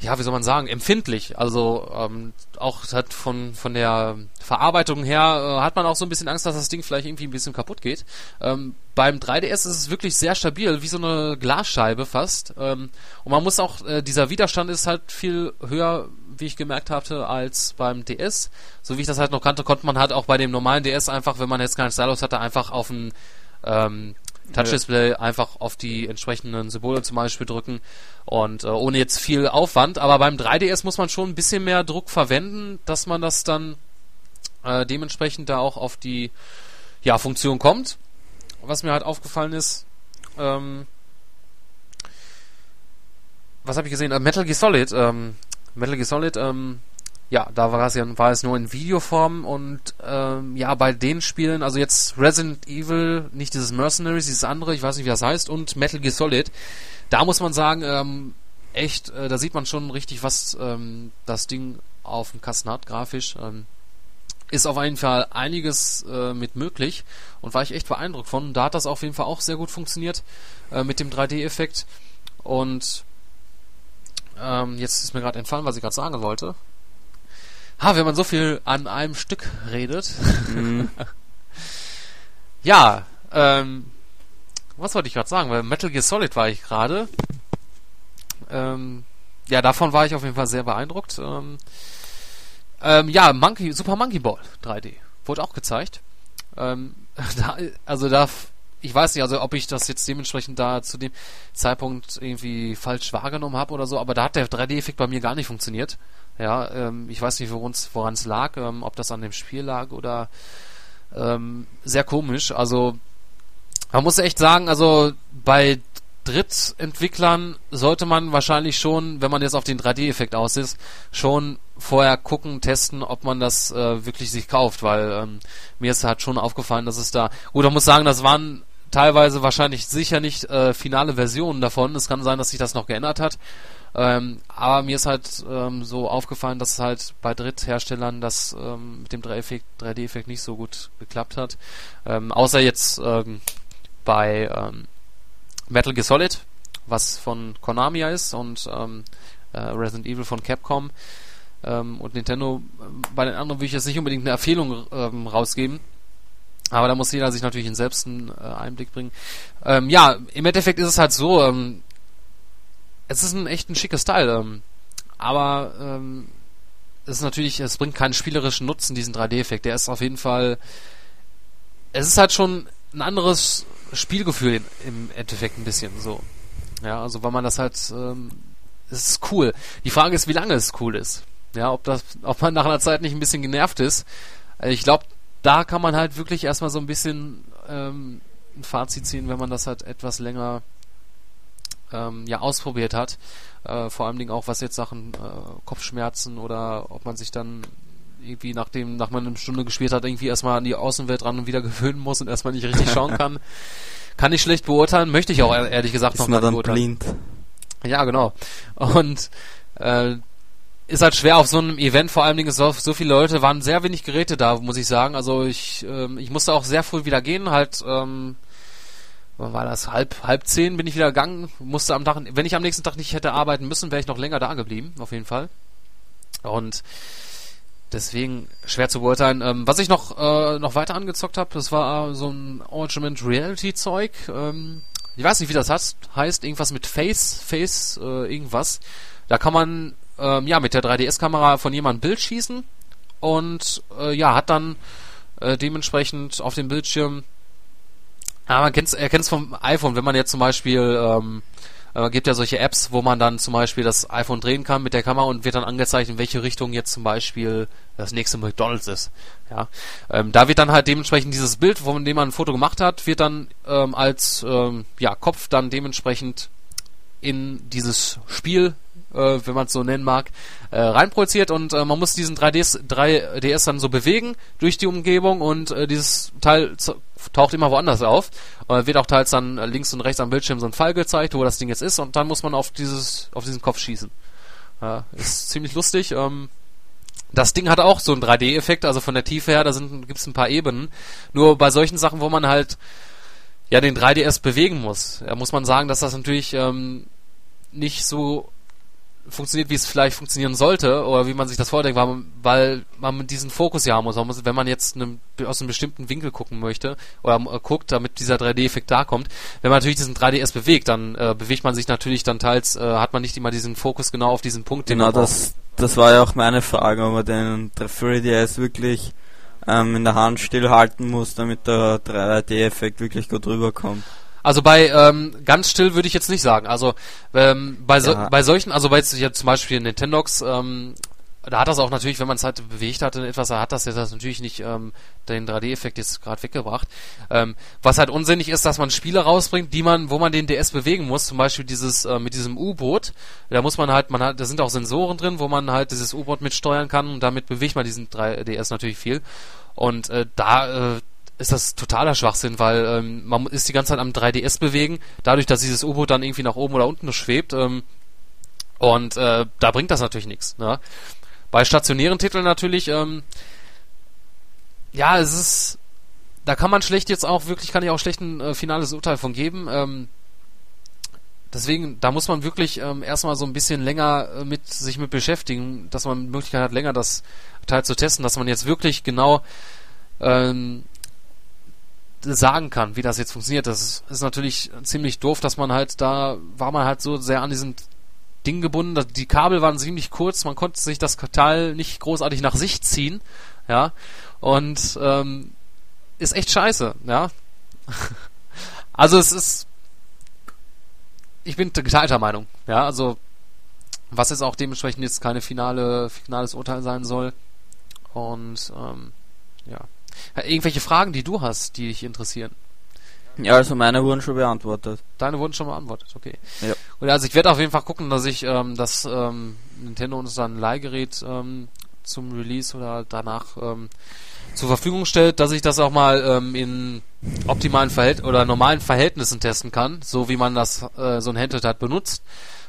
ja, wie soll man sagen, empfindlich. Also ähm, auch hat von von der Verarbeitung her äh, hat man auch so ein bisschen Angst, dass das Ding vielleicht irgendwie ein bisschen kaputt geht. Ähm, beim 3DS ist es wirklich sehr stabil, wie so eine Glasscheibe fast. Ähm, und man muss auch, äh, dieser Widerstand ist halt viel höher, wie ich gemerkt hatte, als beim DS. So wie ich das halt noch kannte, konnte man halt auch bei dem normalen DS einfach, wenn man jetzt keinen Stylus hatte, einfach auf ein ähm, Touch-Display ja. einfach auf die entsprechenden Symbole zum Beispiel drücken und äh, ohne jetzt viel Aufwand. Aber beim 3DS muss man schon ein bisschen mehr Druck verwenden, dass man das dann äh, dementsprechend da auch auf die ja, Funktion kommt. Was mir halt aufgefallen ist, ähm, was habe ich gesehen? Äh, Metal Gear Solid. Ähm, Metal Gear Solid ähm, ja, da war es ja war es nur in Videoform und ähm, ja, bei den Spielen, also jetzt Resident Evil, nicht dieses Mercenaries, dieses andere, ich weiß nicht, wie das heißt, und Metal Gear Solid, da muss man sagen, ähm, echt, äh, da sieht man schon richtig, was ähm, das Ding auf dem Kasten hat, grafisch. Ähm, ist auf jeden Fall einiges äh, mit möglich und war ich echt beeindruckt von. Da hat das auf jeden Fall auch sehr gut funktioniert äh, mit dem 3D-Effekt und ähm, jetzt ist mir gerade entfallen, was ich gerade sagen wollte. Ha, wenn man so viel an einem Stück redet. Mhm. [LAUGHS] ja, ähm, was wollte ich gerade sagen? Weil Metal Gear Solid war ich gerade. Ähm, ja, davon war ich auf jeden Fall sehr beeindruckt. Ähm, ähm, ja, Monkey, Super Monkey Ball 3D wurde auch gezeigt. Ähm, [LAUGHS] da, also da, ich weiß nicht, also ob ich das jetzt dementsprechend da zu dem Zeitpunkt irgendwie falsch wahrgenommen habe oder so, aber da hat der 3D-Effekt bei mir gar nicht funktioniert. Ja, ähm, ich weiß nicht, woran es lag, ähm, ob das an dem Spiel lag oder ähm, sehr komisch. Also man muss echt sagen, also bei Drittentwicklern sollte man wahrscheinlich schon, wenn man jetzt auf den 3D-Effekt aus ist, schon vorher gucken, testen, ob man das äh, wirklich sich kauft, weil ähm, mir ist halt schon aufgefallen, dass es da. Gut, man muss sagen, das waren teilweise wahrscheinlich sicher nicht äh, finale Versionen davon. Es kann sein, dass sich das noch geändert hat. Ähm, aber mir ist halt ähm, so aufgefallen, dass halt bei Drittherstellern das ähm, mit dem 3D-Effekt nicht so gut geklappt hat. Ähm, außer jetzt ähm, bei ähm, Metal Gear Solid, was von Konami ist und äh, Resident Evil von Capcom und Nintendo. Bei den anderen würde ich jetzt nicht unbedingt eine Empfehlung rausgeben. Aber da muss jeder sich natürlich selbst einen äh, Einblick bringen. Ähm, ja, im Endeffekt ist es halt so, ähm, es ist ein echt ein schicker Style, ähm, aber ähm, es ist natürlich, es bringt keinen spielerischen Nutzen, diesen 3D-Effekt. Der ist auf jeden Fall, es ist halt schon ein anderes Spielgefühl im Endeffekt ein bisschen so. Ja, also weil man das halt, ähm, es ist cool. Die Frage ist, wie lange es cool ist. Ja, ob das, ob man nach einer Zeit nicht ein bisschen genervt ist. Also ich glaube, da kann man halt wirklich erstmal so ein bisschen ähm, ein Fazit ziehen, wenn man das halt etwas länger ähm, ja ausprobiert hat. Äh, vor allen Dingen auch was jetzt Sachen äh, Kopfschmerzen oder ob man sich dann irgendwie nachdem nach man eine Stunde gespielt hat irgendwie erstmal an die Außenwelt ran und wieder [LAUGHS] gewöhnen muss und erstmal nicht richtig schauen kann. [LAUGHS] Kann ich schlecht beurteilen, möchte ich auch ehrlich gesagt Ist noch mal beurteilen. Blind. Ja, genau. Und äh, ist halt schwer auf so einem Event, vor allen Dingen so, so viele Leute, waren sehr wenig Geräte da, muss ich sagen. Also ich, ähm, ich musste auch sehr früh wieder gehen, halt ähm, wann war das? Halb, halb zehn bin ich wieder gegangen, musste am Tag, wenn ich am nächsten Tag nicht hätte arbeiten müssen, wäre ich noch länger da geblieben, auf jeden Fall. Und deswegen schwer zu beurteilen. Ähm, was ich noch äh, noch weiter angezockt habe, das war so ein Augmented Reality Zeug. Ähm, ich weiß nicht, wie das heißt. Heißt irgendwas mit Face, Face, äh, irgendwas. Da kann man ähm, ja mit der 3DS-Kamera von jemandem Bild schießen und äh, ja hat dann äh, dementsprechend auf dem Bildschirm. Ja, man erkennt es vom iPhone, wenn man jetzt zum Beispiel ähm, äh, gibt ja solche Apps, wo man dann zum Beispiel das iPhone drehen kann mit der Kamera und wird dann angezeigt, in welche Richtung jetzt zum Beispiel das nächste McDonalds ist. Ja, ähm, da wird dann halt dementsprechend dieses Bild, von dem man ein Foto gemacht hat, wird dann ähm, als ähm, ja, Kopf dann dementsprechend in dieses Spiel äh, wenn man es so nennen mag, äh, reinprojiziert und äh, man muss diesen 3DS, 3DS dann so bewegen durch die Umgebung und äh, dieses Teil taucht immer woanders auf. Äh, wird auch teils dann links und rechts am Bildschirm so ein Pfeil gezeigt, wo das Ding jetzt ist und dann muss man auf dieses, auf diesen Kopf schießen. Ja, ist ziemlich lustig. Ähm, das Ding hat auch so einen 3D-Effekt, also von der Tiefe her, da gibt es ein paar Ebenen. Nur bei solchen Sachen, wo man halt ja den 3DS bewegen muss, muss man sagen, dass das natürlich ähm, nicht so funktioniert, wie es vielleicht funktionieren sollte oder wie man sich das vordenkt, weil man, weil man diesen Fokus ja haben muss. Man muss wenn man jetzt einem, aus einem bestimmten Winkel gucken möchte oder äh, guckt, damit dieser 3D-Effekt da kommt, wenn man natürlich diesen 3DS bewegt, dann äh, bewegt man sich natürlich dann teils, äh, hat man nicht immer diesen Fokus genau auf diesen Punkt. Genau, das, das war ja auch meine Frage, ob man den 3DS wirklich ähm, in der Hand stillhalten muss, damit der 3D-Effekt wirklich gut rüberkommt. Also bei ähm, ganz still würde ich jetzt nicht sagen. Also ähm, bei, so, ja. bei solchen, also bei jetzt ja zum Beispiel Nintendox, ähm, da hat das auch natürlich, wenn man es halt bewegt hatte, etwas, da hat das jetzt natürlich nicht ähm, den 3D-Effekt jetzt gerade weggebracht. Ähm, was halt unsinnig ist, dass man Spiele rausbringt, die man, wo man den DS bewegen muss, zum Beispiel dieses äh, mit diesem U-Boot. Da muss man halt, man hat, da sind auch Sensoren drin, wo man halt dieses U-Boot mitsteuern kann und damit bewegt man diesen 3DS natürlich viel. Und äh, da äh, ist das totaler Schwachsinn, weil ähm, man ist die ganze Zeit am 3DS bewegen, dadurch, dass dieses U-Boot dann irgendwie nach oben oder unten schwebt. Ähm, und äh, da bringt das natürlich nichts. Ne? Bei stationären Titeln natürlich, ähm, ja, es ist, da kann man schlecht jetzt auch wirklich, kann ich auch schlecht ein äh, finales Urteil von geben. Ähm, deswegen, da muss man wirklich ähm, erstmal so ein bisschen länger äh, mit sich mit beschäftigen, dass man die Möglichkeit hat, länger das Teil zu testen, dass man jetzt wirklich genau ähm, sagen kann, wie das jetzt funktioniert. Das ist, natürlich ziemlich doof, dass man halt da war man halt so sehr an diesem Ding gebunden. Die Kabel waren ziemlich kurz, man konnte sich das Teil nicht großartig nach sich ziehen, ja. Und ähm, ist echt scheiße, ja. [LAUGHS] also es ist, ich bin geteilter Meinung, ja. Also was jetzt auch dementsprechend jetzt keine finale finales Urteil sein soll. Und ähm, ja. Irgendwelche Fragen, die du hast, die dich interessieren? Ja, also meine wurden schon beantwortet. Deine wurden schon beantwortet, okay. Ja. Und also ich werde auf jeden Fall gucken, dass ich ähm, das ähm, Nintendo uns dann ein Leihgerät ähm, zum Release oder danach ähm, zur Verfügung stellt, dass ich das auch mal ähm, in optimalen Verhält oder normalen Verhältnissen testen kann, so wie man das äh, so ein Handheld hat benutzt.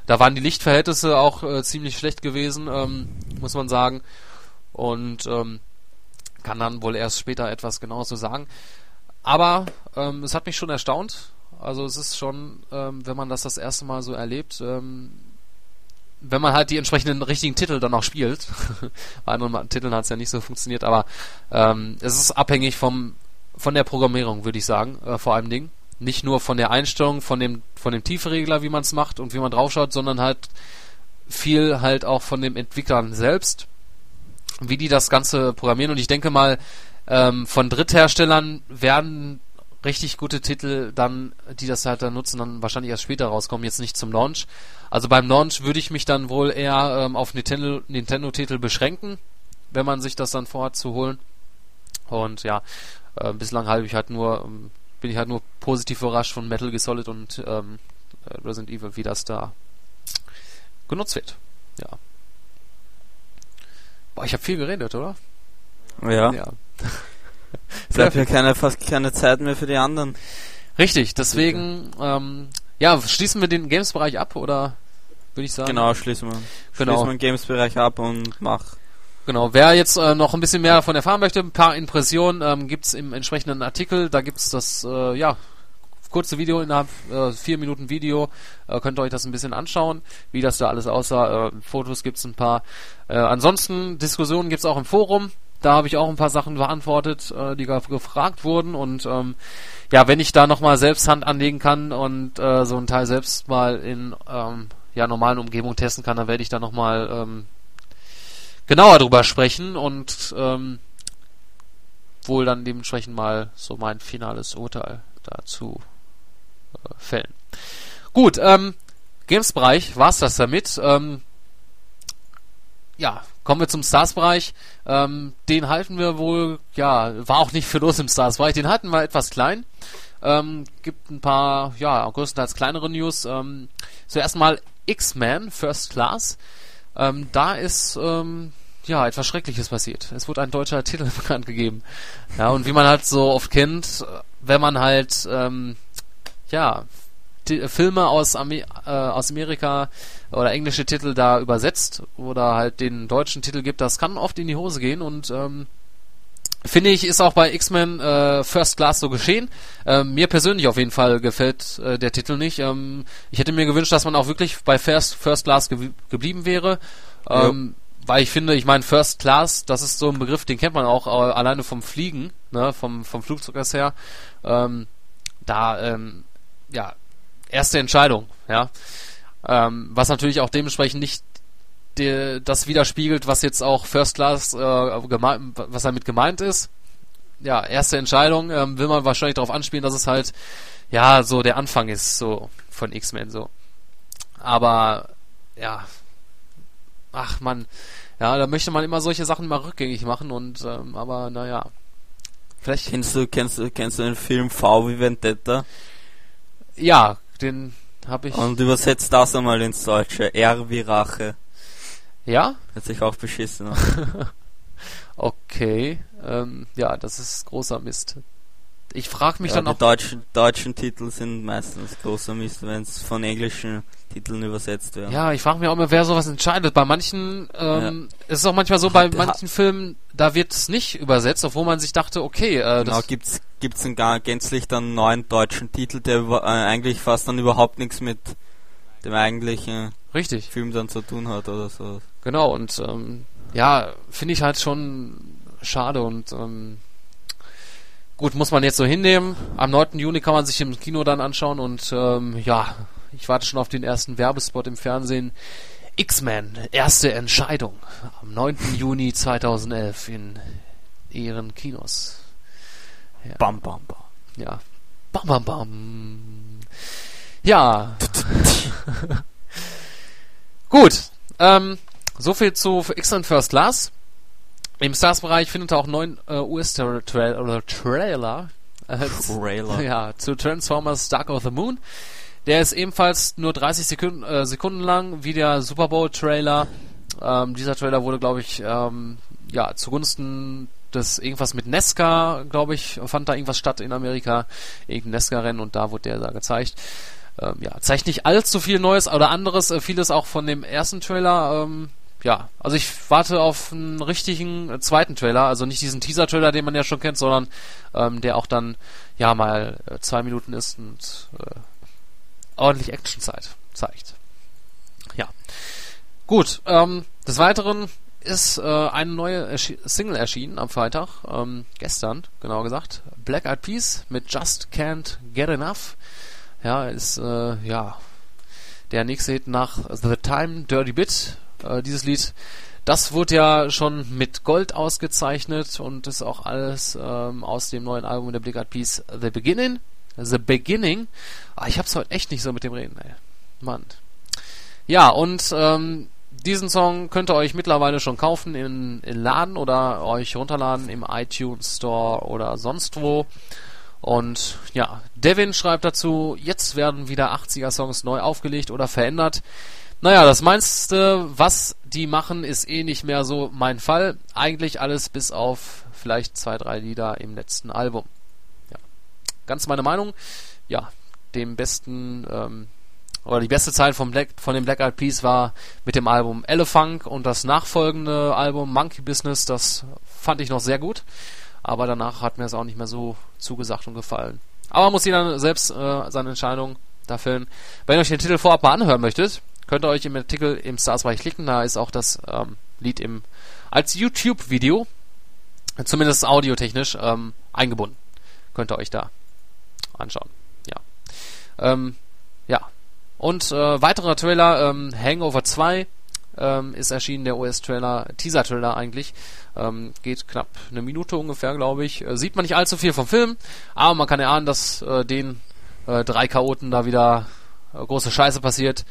Da waren die Lichtverhältnisse auch äh, ziemlich schlecht gewesen, ähm, muss man sagen. Und ähm, kann dann wohl erst später etwas genauer zu sagen. Aber ähm, es hat mich schon erstaunt. Also es ist schon, ähm, wenn man das das erste Mal so erlebt, ähm, wenn man halt die entsprechenden richtigen Titel dann auch spielt. [LAUGHS] Bei anderen Titeln hat es ja nicht so funktioniert, aber ähm, es ist abhängig vom von der Programmierung, würde ich sagen, äh, vor allem Ding. Nicht nur von der Einstellung, von dem von dem Tiefregler, wie man es macht und wie man draufschaut, sondern halt viel halt auch von dem Entwicklern selbst wie die das Ganze programmieren. Und ich denke mal, ähm, von Drittherstellern werden richtig gute Titel dann, die das halt dann nutzen, dann wahrscheinlich erst später rauskommen, jetzt nicht zum Launch. Also beim Launch würde ich mich dann wohl eher ähm, auf Nintendo, Nintendo-Titel beschränken, wenn man sich das dann vorhat zu holen. Und ja, äh, bislang habe ich halt nur, ähm, bin ich halt nur positiv überrascht von Metal Gear Solid und ähm, Resident Evil, wie das da genutzt wird. Ja. Boah, ich habe viel geredet, oder? Ja. ja. Es [LAUGHS] bleibt ja keine, fast keine Zeit mehr für die anderen. Richtig, deswegen, ähm, ja, schließen wir den Games-Bereich ab, oder würde ich sagen? Genau, schließen wir. Genau. Schließen wir den Games-Bereich ab und mach. Genau, wer jetzt äh, noch ein bisschen mehr davon erfahren möchte, ein paar Impressionen ähm, gibt's im entsprechenden Artikel, da gibt's das, äh, ja, kurze Video innerhalb äh, vier Minuten Video. Äh, könnt ihr euch das ein bisschen anschauen, wie das da alles aussah. Äh, Fotos gibt's ein paar. Äh, ansonsten Diskussionen gibt's auch im Forum. Da habe ich auch ein paar Sachen beantwortet, äh, die gefragt wurden und ähm, ja, wenn ich da nochmal selbst Hand anlegen kann und äh, so ein Teil selbst mal in ähm, ja, normalen Umgebung testen kann, dann werde ich da nochmal ähm, genauer drüber sprechen und ähm, wohl dann dementsprechend mal so mein finales Urteil dazu fällen. Gut, ähm, Games-Bereich war's das damit. Ähm, ja, kommen wir zum Stars-Bereich. Ähm, den halten wir wohl, ja, war auch nicht für los im Stars-Bereich. Den halten wir etwas klein. Ähm, gibt ein paar, ja, größtenteils kleinere News. Ähm, zuerst mal X-Men First Class. Ähm, da ist ähm, ja etwas Schreckliches passiert. Es wurde ein deutscher [LAUGHS] Titel bekannt gegeben. Ja, und wie man halt so oft kennt, wenn man halt ähm, ja die, Filme aus, Amer äh, aus Amerika oder englische Titel da übersetzt oder halt den deutschen Titel gibt, das kann oft in die Hose gehen und ähm, Finde ich, ist auch bei X-Men äh, First Class so geschehen. Ähm, mir persönlich auf jeden Fall gefällt äh, der Titel nicht. Ähm, ich hätte mir gewünscht, dass man auch wirklich bei First, First Class ge geblieben wäre. Ähm, ja. Weil ich finde, ich meine, First Class, das ist so ein Begriff, den kennt man auch äh, alleine vom Fliegen, ne, vom, vom Flugzeug her. Ähm, da, ähm, ja, erste Entscheidung, ja. Ähm, was natürlich auch dementsprechend nicht die, das widerspiegelt, was jetzt auch First Class, äh, was damit gemeint ist. Ja, erste Entscheidung, ähm, will man wahrscheinlich darauf anspielen, dass es halt, ja, so der Anfang ist, so, von X-Men, so. Aber, ja, ach man, ja, da möchte man immer solche Sachen mal rückgängig machen und, ähm, aber, naja. Vielleicht. Kennst du, kennst du, kennst du den Film V wie Vendetta? Ja, den habe ich. Und übersetzt das einmal ins Deutsche. R wie Rache. Ja? Hört sich auch beschissen [LAUGHS] okay. Ähm, ja, das ist großer Mist. Ich frage mich ja, dann auch. Die deutschen, deutschen Titel sind meistens großer Mist, wenn es von englischen Titeln übersetzt wird. Ja, ich frage mich auch immer, wer sowas entscheidet. Bei manchen ähm, ja. ist es auch manchmal so, bei manchen Filmen, da wird es nicht übersetzt, obwohl man sich dachte, okay, äh, genau, gibt's gibt's einen gar gänzlich dann neuen deutschen Titel, der äh, eigentlich fast dann überhaupt nichts mit dem eigentlichen Richtig. Film dann zu tun hat oder so. Genau, und ähm, ja, finde ich halt schon schade und ähm, gut, muss man jetzt so hinnehmen. Am 9. Juni kann man sich im Kino dann anschauen und ähm, ja, ich warte schon auf den ersten Werbespot im Fernsehen. X-Men, erste Entscheidung. Am 9. Juni 2011 in ihren Kinos. Ja. Bam, bam, bam. Ja. Bam, bam, bam. Ja. [LAUGHS] Gut. Ähm, so viel zu X-Men First Class. Im Stars-Bereich findet auch neuen äh, US-Trailer oder Trailer, äh, Trailer. [LAUGHS] ja, zu Transformers Dark of the Moon. Der ist ebenfalls nur 30 Sekunden, äh, Sekunden lang, wie der Super Bowl-Trailer. Ähm, dieser Trailer wurde, glaube ich, ähm, ja, zugunsten des irgendwas mit Nesca, glaube ich, fand da irgendwas statt in Amerika. Irgendein Nesca-Rennen und da wurde der da gezeigt ähm, ja, zeigt nicht allzu viel Neues oder anderes, äh, vieles auch von dem ersten Trailer. Ähm, ja, also ich warte auf einen richtigen äh, zweiten Trailer, also nicht diesen Teaser-Trailer, den man ja schon kennt, sondern ähm, der auch dann ja mal äh, zwei Minuten ist und äh, ordentlich Actionzeit zeigt. Ja, gut. Ähm, des Weiteren ist äh, eine neue Ersch Single erschienen am Freitag, ähm, gestern, genau gesagt. Black Eyed Peas mit Just Can't Get Enough. Ja, ist, äh, ja, der nächste Hit nach The Time, Dirty Bit. Äh, dieses Lied, das wurde ja schon mit Gold ausgezeichnet und ist auch alles ähm, aus dem neuen Album der Blickart Piece The Beginning. The Beginning. Ah, ich hab's heute echt nicht so mit dem Reden, ey. Mann. Ja, und ähm, diesen Song könnt ihr euch mittlerweile schon kaufen in, in Laden oder euch runterladen im iTunes Store oder sonst wo. Und ja, Devin schreibt dazu, jetzt werden wieder 80er-Songs neu aufgelegt oder verändert. Naja, das meinste, was die machen, ist eh nicht mehr so mein Fall. Eigentlich alles bis auf vielleicht zwei, drei Lieder im letzten Album. Ja. Ganz meine Meinung. Ja, dem besten, ähm, oder die beste Zeit von, Black, von den Black Eyed Peas war mit dem Album Elephant und das nachfolgende Album Monkey Business, das fand ich noch sehr gut aber danach hat mir es auch nicht mehr so zugesagt und gefallen. Aber muss jeder selbst äh, seine Entscheidung da fällen. Wenn ihr euch den Titel vorab mal anhören möchtet, könnt ihr euch im Artikel im Stars-Bereich klicken. Da ist auch das ähm, Lied im als YouTube-Video, zumindest audiotechnisch, ähm, eingebunden. Könnt ihr euch da anschauen. Ja. Ähm, ja. Und äh, weiterer Trailer, ähm, Hangover 2 ähm, ist erschienen, der US-Trailer, Teaser-Trailer eigentlich. Ähm, geht knapp eine Minute ungefähr, glaube ich. Äh, sieht man nicht allzu viel vom Film, aber man kann erahnen, dass äh, den äh, drei Chaoten da wieder äh, große Scheiße passiert.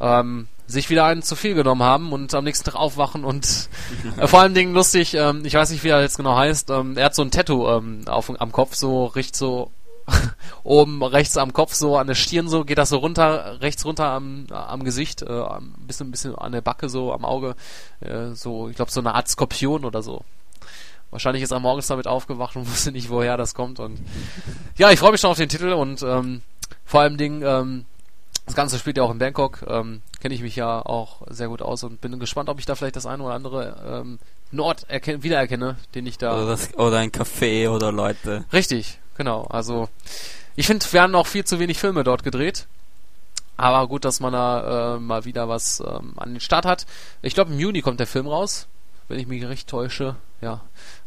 Ähm, sich wieder einen zu viel genommen haben und am nächsten Tag aufwachen und [LAUGHS] äh, vor allem Dingen lustig, ähm, ich weiß nicht, wie er jetzt genau heißt, ähm, er hat so ein Tattoo ähm, auf, am Kopf, so richtig so [LAUGHS] oben rechts am Kopf, so an der Stirn, so geht das so runter, rechts runter am, am Gesicht, äh, ein bisschen, ein bisschen an der Backe, so am Auge, äh, so, ich glaube, so eine Art Skorpion oder so. Wahrscheinlich ist er morgens damit aufgewacht und [LAUGHS] wusste nicht, woher das kommt. Und ja, ich freue mich schon auf den Titel und ähm, vor allem Ding, ähm, das Ganze spielt ja auch in Bangkok. Ähm, Kenne ich mich ja auch sehr gut aus und bin gespannt, ob ich da vielleicht das eine oder andere ähm, Nord wiedererkenne, den ich da. Oder, das, oder ein Café oder Leute. Richtig, genau. Also ich finde, wir haben noch viel zu wenig Filme dort gedreht. Aber gut, dass man da äh, mal wieder was ähm, an den Start hat. Ich glaube, im Juni kommt der Film raus, wenn ich mich recht täusche. Ja,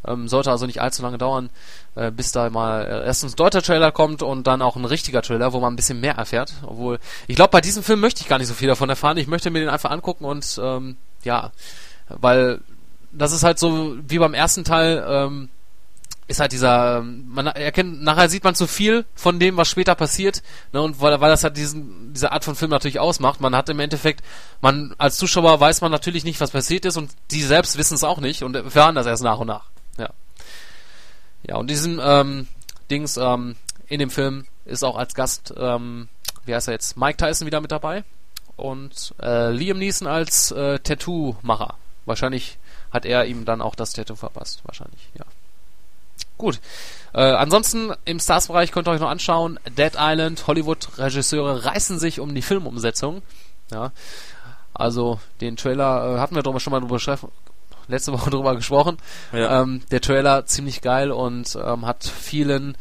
ähm, sollte also nicht allzu lange dauern, äh, bis da mal äh, erstens ein deutscher Trailer kommt und dann auch ein richtiger Trailer, wo man ein bisschen mehr erfährt. Obwohl, ich glaube, bei diesem Film möchte ich gar nicht so viel davon erfahren. Ich möchte mir den einfach angucken und ähm, ja, weil das ist halt so wie beim ersten Teil. Ähm, ist halt dieser, man erkennt, nachher sieht man zu viel von dem, was später passiert, ne, und weil, weil das halt diesen, diese Art von Film natürlich ausmacht. Man hat im Endeffekt, man, als Zuschauer weiß man natürlich nicht, was passiert ist und die selbst wissen es auch nicht und erfahren das erst nach und nach. Ja. Ja, und diesen, ähm, Dings, ähm, in dem Film ist auch als Gast, ähm, wie heißt er jetzt, Mike Tyson wieder mit dabei und äh, Liam Neeson als äh, Tattoo-Macher. Wahrscheinlich hat er ihm dann auch das Tattoo verpasst, wahrscheinlich, ja. Gut. Äh, ansonsten im Stars-Bereich könnt ihr euch noch anschauen. Dead Island, Hollywood-Regisseure reißen sich um die Filmumsetzung. Ja. Also den Trailer äh, hatten wir drüber schon mal drüber letzte [LAUGHS] Woche drüber gesprochen. Ja. Ähm, der Trailer ziemlich geil und ähm, hat vielen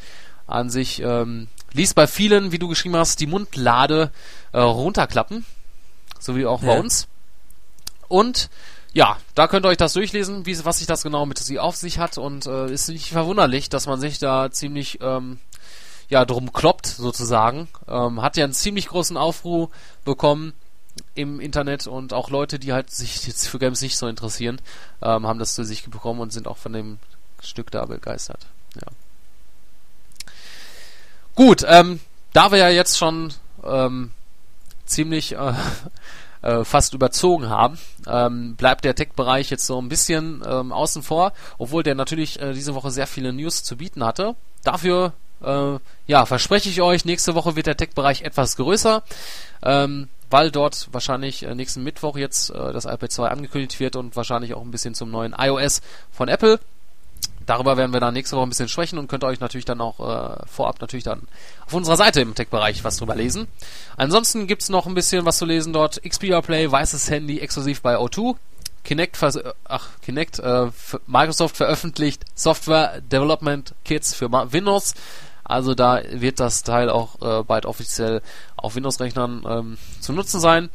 an sich ähm, ließ bei vielen, wie du geschrieben hast, die Mundlade äh, runterklappen, so wie auch ja. bei uns. Und ja, da könnt ihr euch das durchlesen, wie, was sich das genau mit sie auf sich hat und äh, ist nicht verwunderlich, dass man sich da ziemlich ähm, ja drum kloppt sozusagen. Ähm, hat ja einen ziemlich großen Aufruhr bekommen im Internet und auch Leute, die halt sich jetzt für Games nicht so interessieren, ähm, haben das zu sich bekommen und sind auch von dem Stück da begeistert. Ja. Gut, ähm, da wir ja jetzt schon ähm, ziemlich äh, äh, fast überzogen haben, ähm, bleibt der Tech-Bereich jetzt so ein bisschen ähm, außen vor, obwohl der natürlich äh, diese Woche sehr viele News zu bieten hatte. Dafür äh, ja, verspreche ich euch, nächste Woche wird der Tech-Bereich etwas größer, ähm, weil dort wahrscheinlich äh, nächsten Mittwoch jetzt äh, das iPad 2 angekündigt wird und wahrscheinlich auch ein bisschen zum neuen iOS von Apple. Darüber werden wir dann nächste Woche ein bisschen sprechen und könnt euch natürlich dann auch äh, vorab natürlich dann auf unserer Seite im Tech-Bereich was drüber lesen. Ansonsten gibt's noch ein bisschen was zu lesen dort. Xperia Play, weißes Handy, exklusiv bei O2. Kinect, ach, Kinect, äh, Microsoft veröffentlicht Software Development Kits für Windows. Also da wird das Teil auch äh, bald offiziell auf Windows-Rechnern ähm, zu nutzen sein.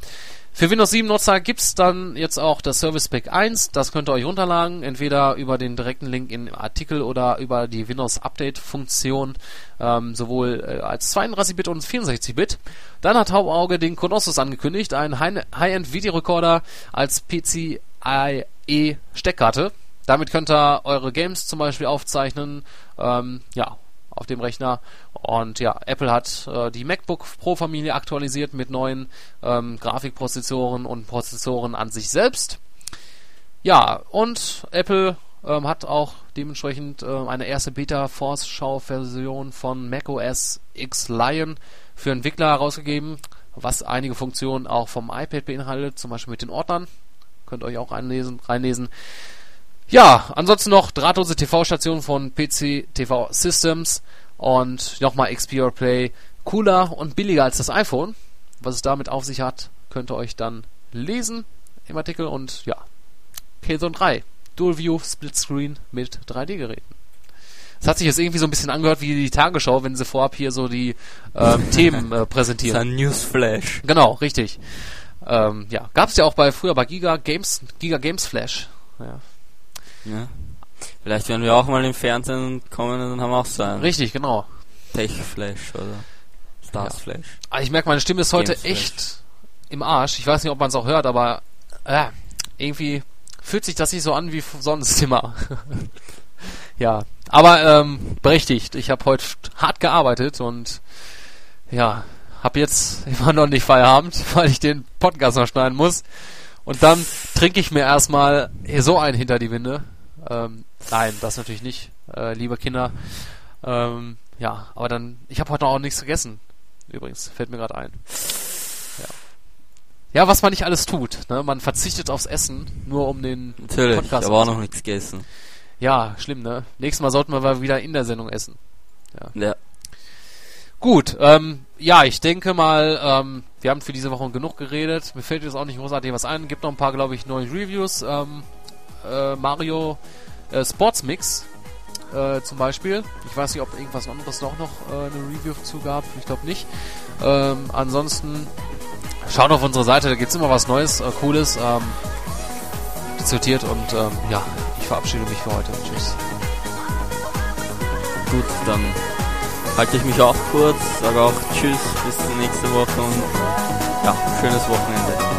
Für Windows 7 Nutzer gibt's dann jetzt auch das Service Pack 1. Das könnt ihr euch runterladen, entweder über den direkten Link im Artikel oder über die Windows Update Funktion, ähm, sowohl äh, als 32-Bit und 64-Bit. Dann hat Hauptauge den Colossus angekündigt, ein High-End Videorekorder als PCIe Steckkarte. Damit könnt ihr eure Games zum Beispiel aufzeichnen, ähm, ja, auf dem Rechner. Und ja, Apple hat äh, die MacBook Pro Familie aktualisiert mit neuen ähm, Grafikprozessoren und Prozessoren an sich selbst. Ja, und Apple ähm, hat auch dementsprechend äh, eine erste Beta-Vorschau-Version von macOS X Lion für Entwickler herausgegeben, was einige Funktionen auch vom iPad beinhaltet, zum Beispiel mit den Ordnern. Könnt ihr euch auch einlesen, reinlesen. Ja, ansonsten noch drahtlose TV-Stationen von PC TV Systems und nochmal Xperia Play cooler und billiger als das iPhone. Was es damit auf sich hat, könnt ihr euch dann lesen im Artikel und ja, Killzone 3 Dual View Split Screen mit 3D-Geräten. Es hat sich jetzt irgendwie so ein bisschen angehört wie die Tagesschau, wenn sie vorab hier so die ähm, [LAUGHS] Themen äh, Das ist präsentieren. ein Newsflash. Genau, richtig. Ähm, ja, gab's ja auch bei früher bei Giga Games, Giga Games Flash. Ja. Ja. Vielleicht werden wir auch mal im Fernsehen kommen und dann haben wir auch so einen Richtig, genau. Tech-Flash oder Stars-Flash. Aber ich merke, meine Stimme ist heute echt im Arsch. Ich weiß nicht, ob man es auch hört, aber äh, irgendwie fühlt sich das nicht so an wie sonst immer. [LAUGHS] ja, aber ähm, berechtigt. Ich habe heute hart gearbeitet und ja, habe jetzt [LAUGHS] immer noch nicht Feierabend, [LAUGHS] weil ich den Podcast noch schneiden muss. Und dann trinke ich mir erstmal hier so einen hinter die Winde. Ähm, nein, das natürlich nicht, äh, liebe Kinder. Ähm, ja, aber dann, ich habe heute noch auch nichts gegessen. Übrigens, fällt mir gerade ein. Ja. ja, was man nicht alles tut. Ne? Man verzichtet aufs Essen, nur um den Natürlich, Podcast aber auch noch nichts gegessen. Ja, schlimm, ne? Nächstes Mal sollten wir mal wieder in der Sendung essen. Ja. Gut, ähm, ja, ich denke mal, ähm, wir haben für diese Woche genug geredet. Mir fällt jetzt auch nicht großartig was ein. Gibt noch ein paar, glaube ich, neue Reviews. Ähm, äh, Mario äh, Sports Mix äh, zum Beispiel. Ich weiß nicht, ob irgendwas anderes noch, noch äh, eine Review zu gab. Ich glaube nicht. Ähm, ansonsten schaut auf unsere Seite, da gibt's immer was Neues, äh, Cooles, ähm, diskutiert und ähm, ja, ich verabschiede mich für heute. Tschüss. Gut, dann halte ich mich auch kurz, sage auch Tschüss, bis zur nächsten Woche und ja, schönes Wochenende.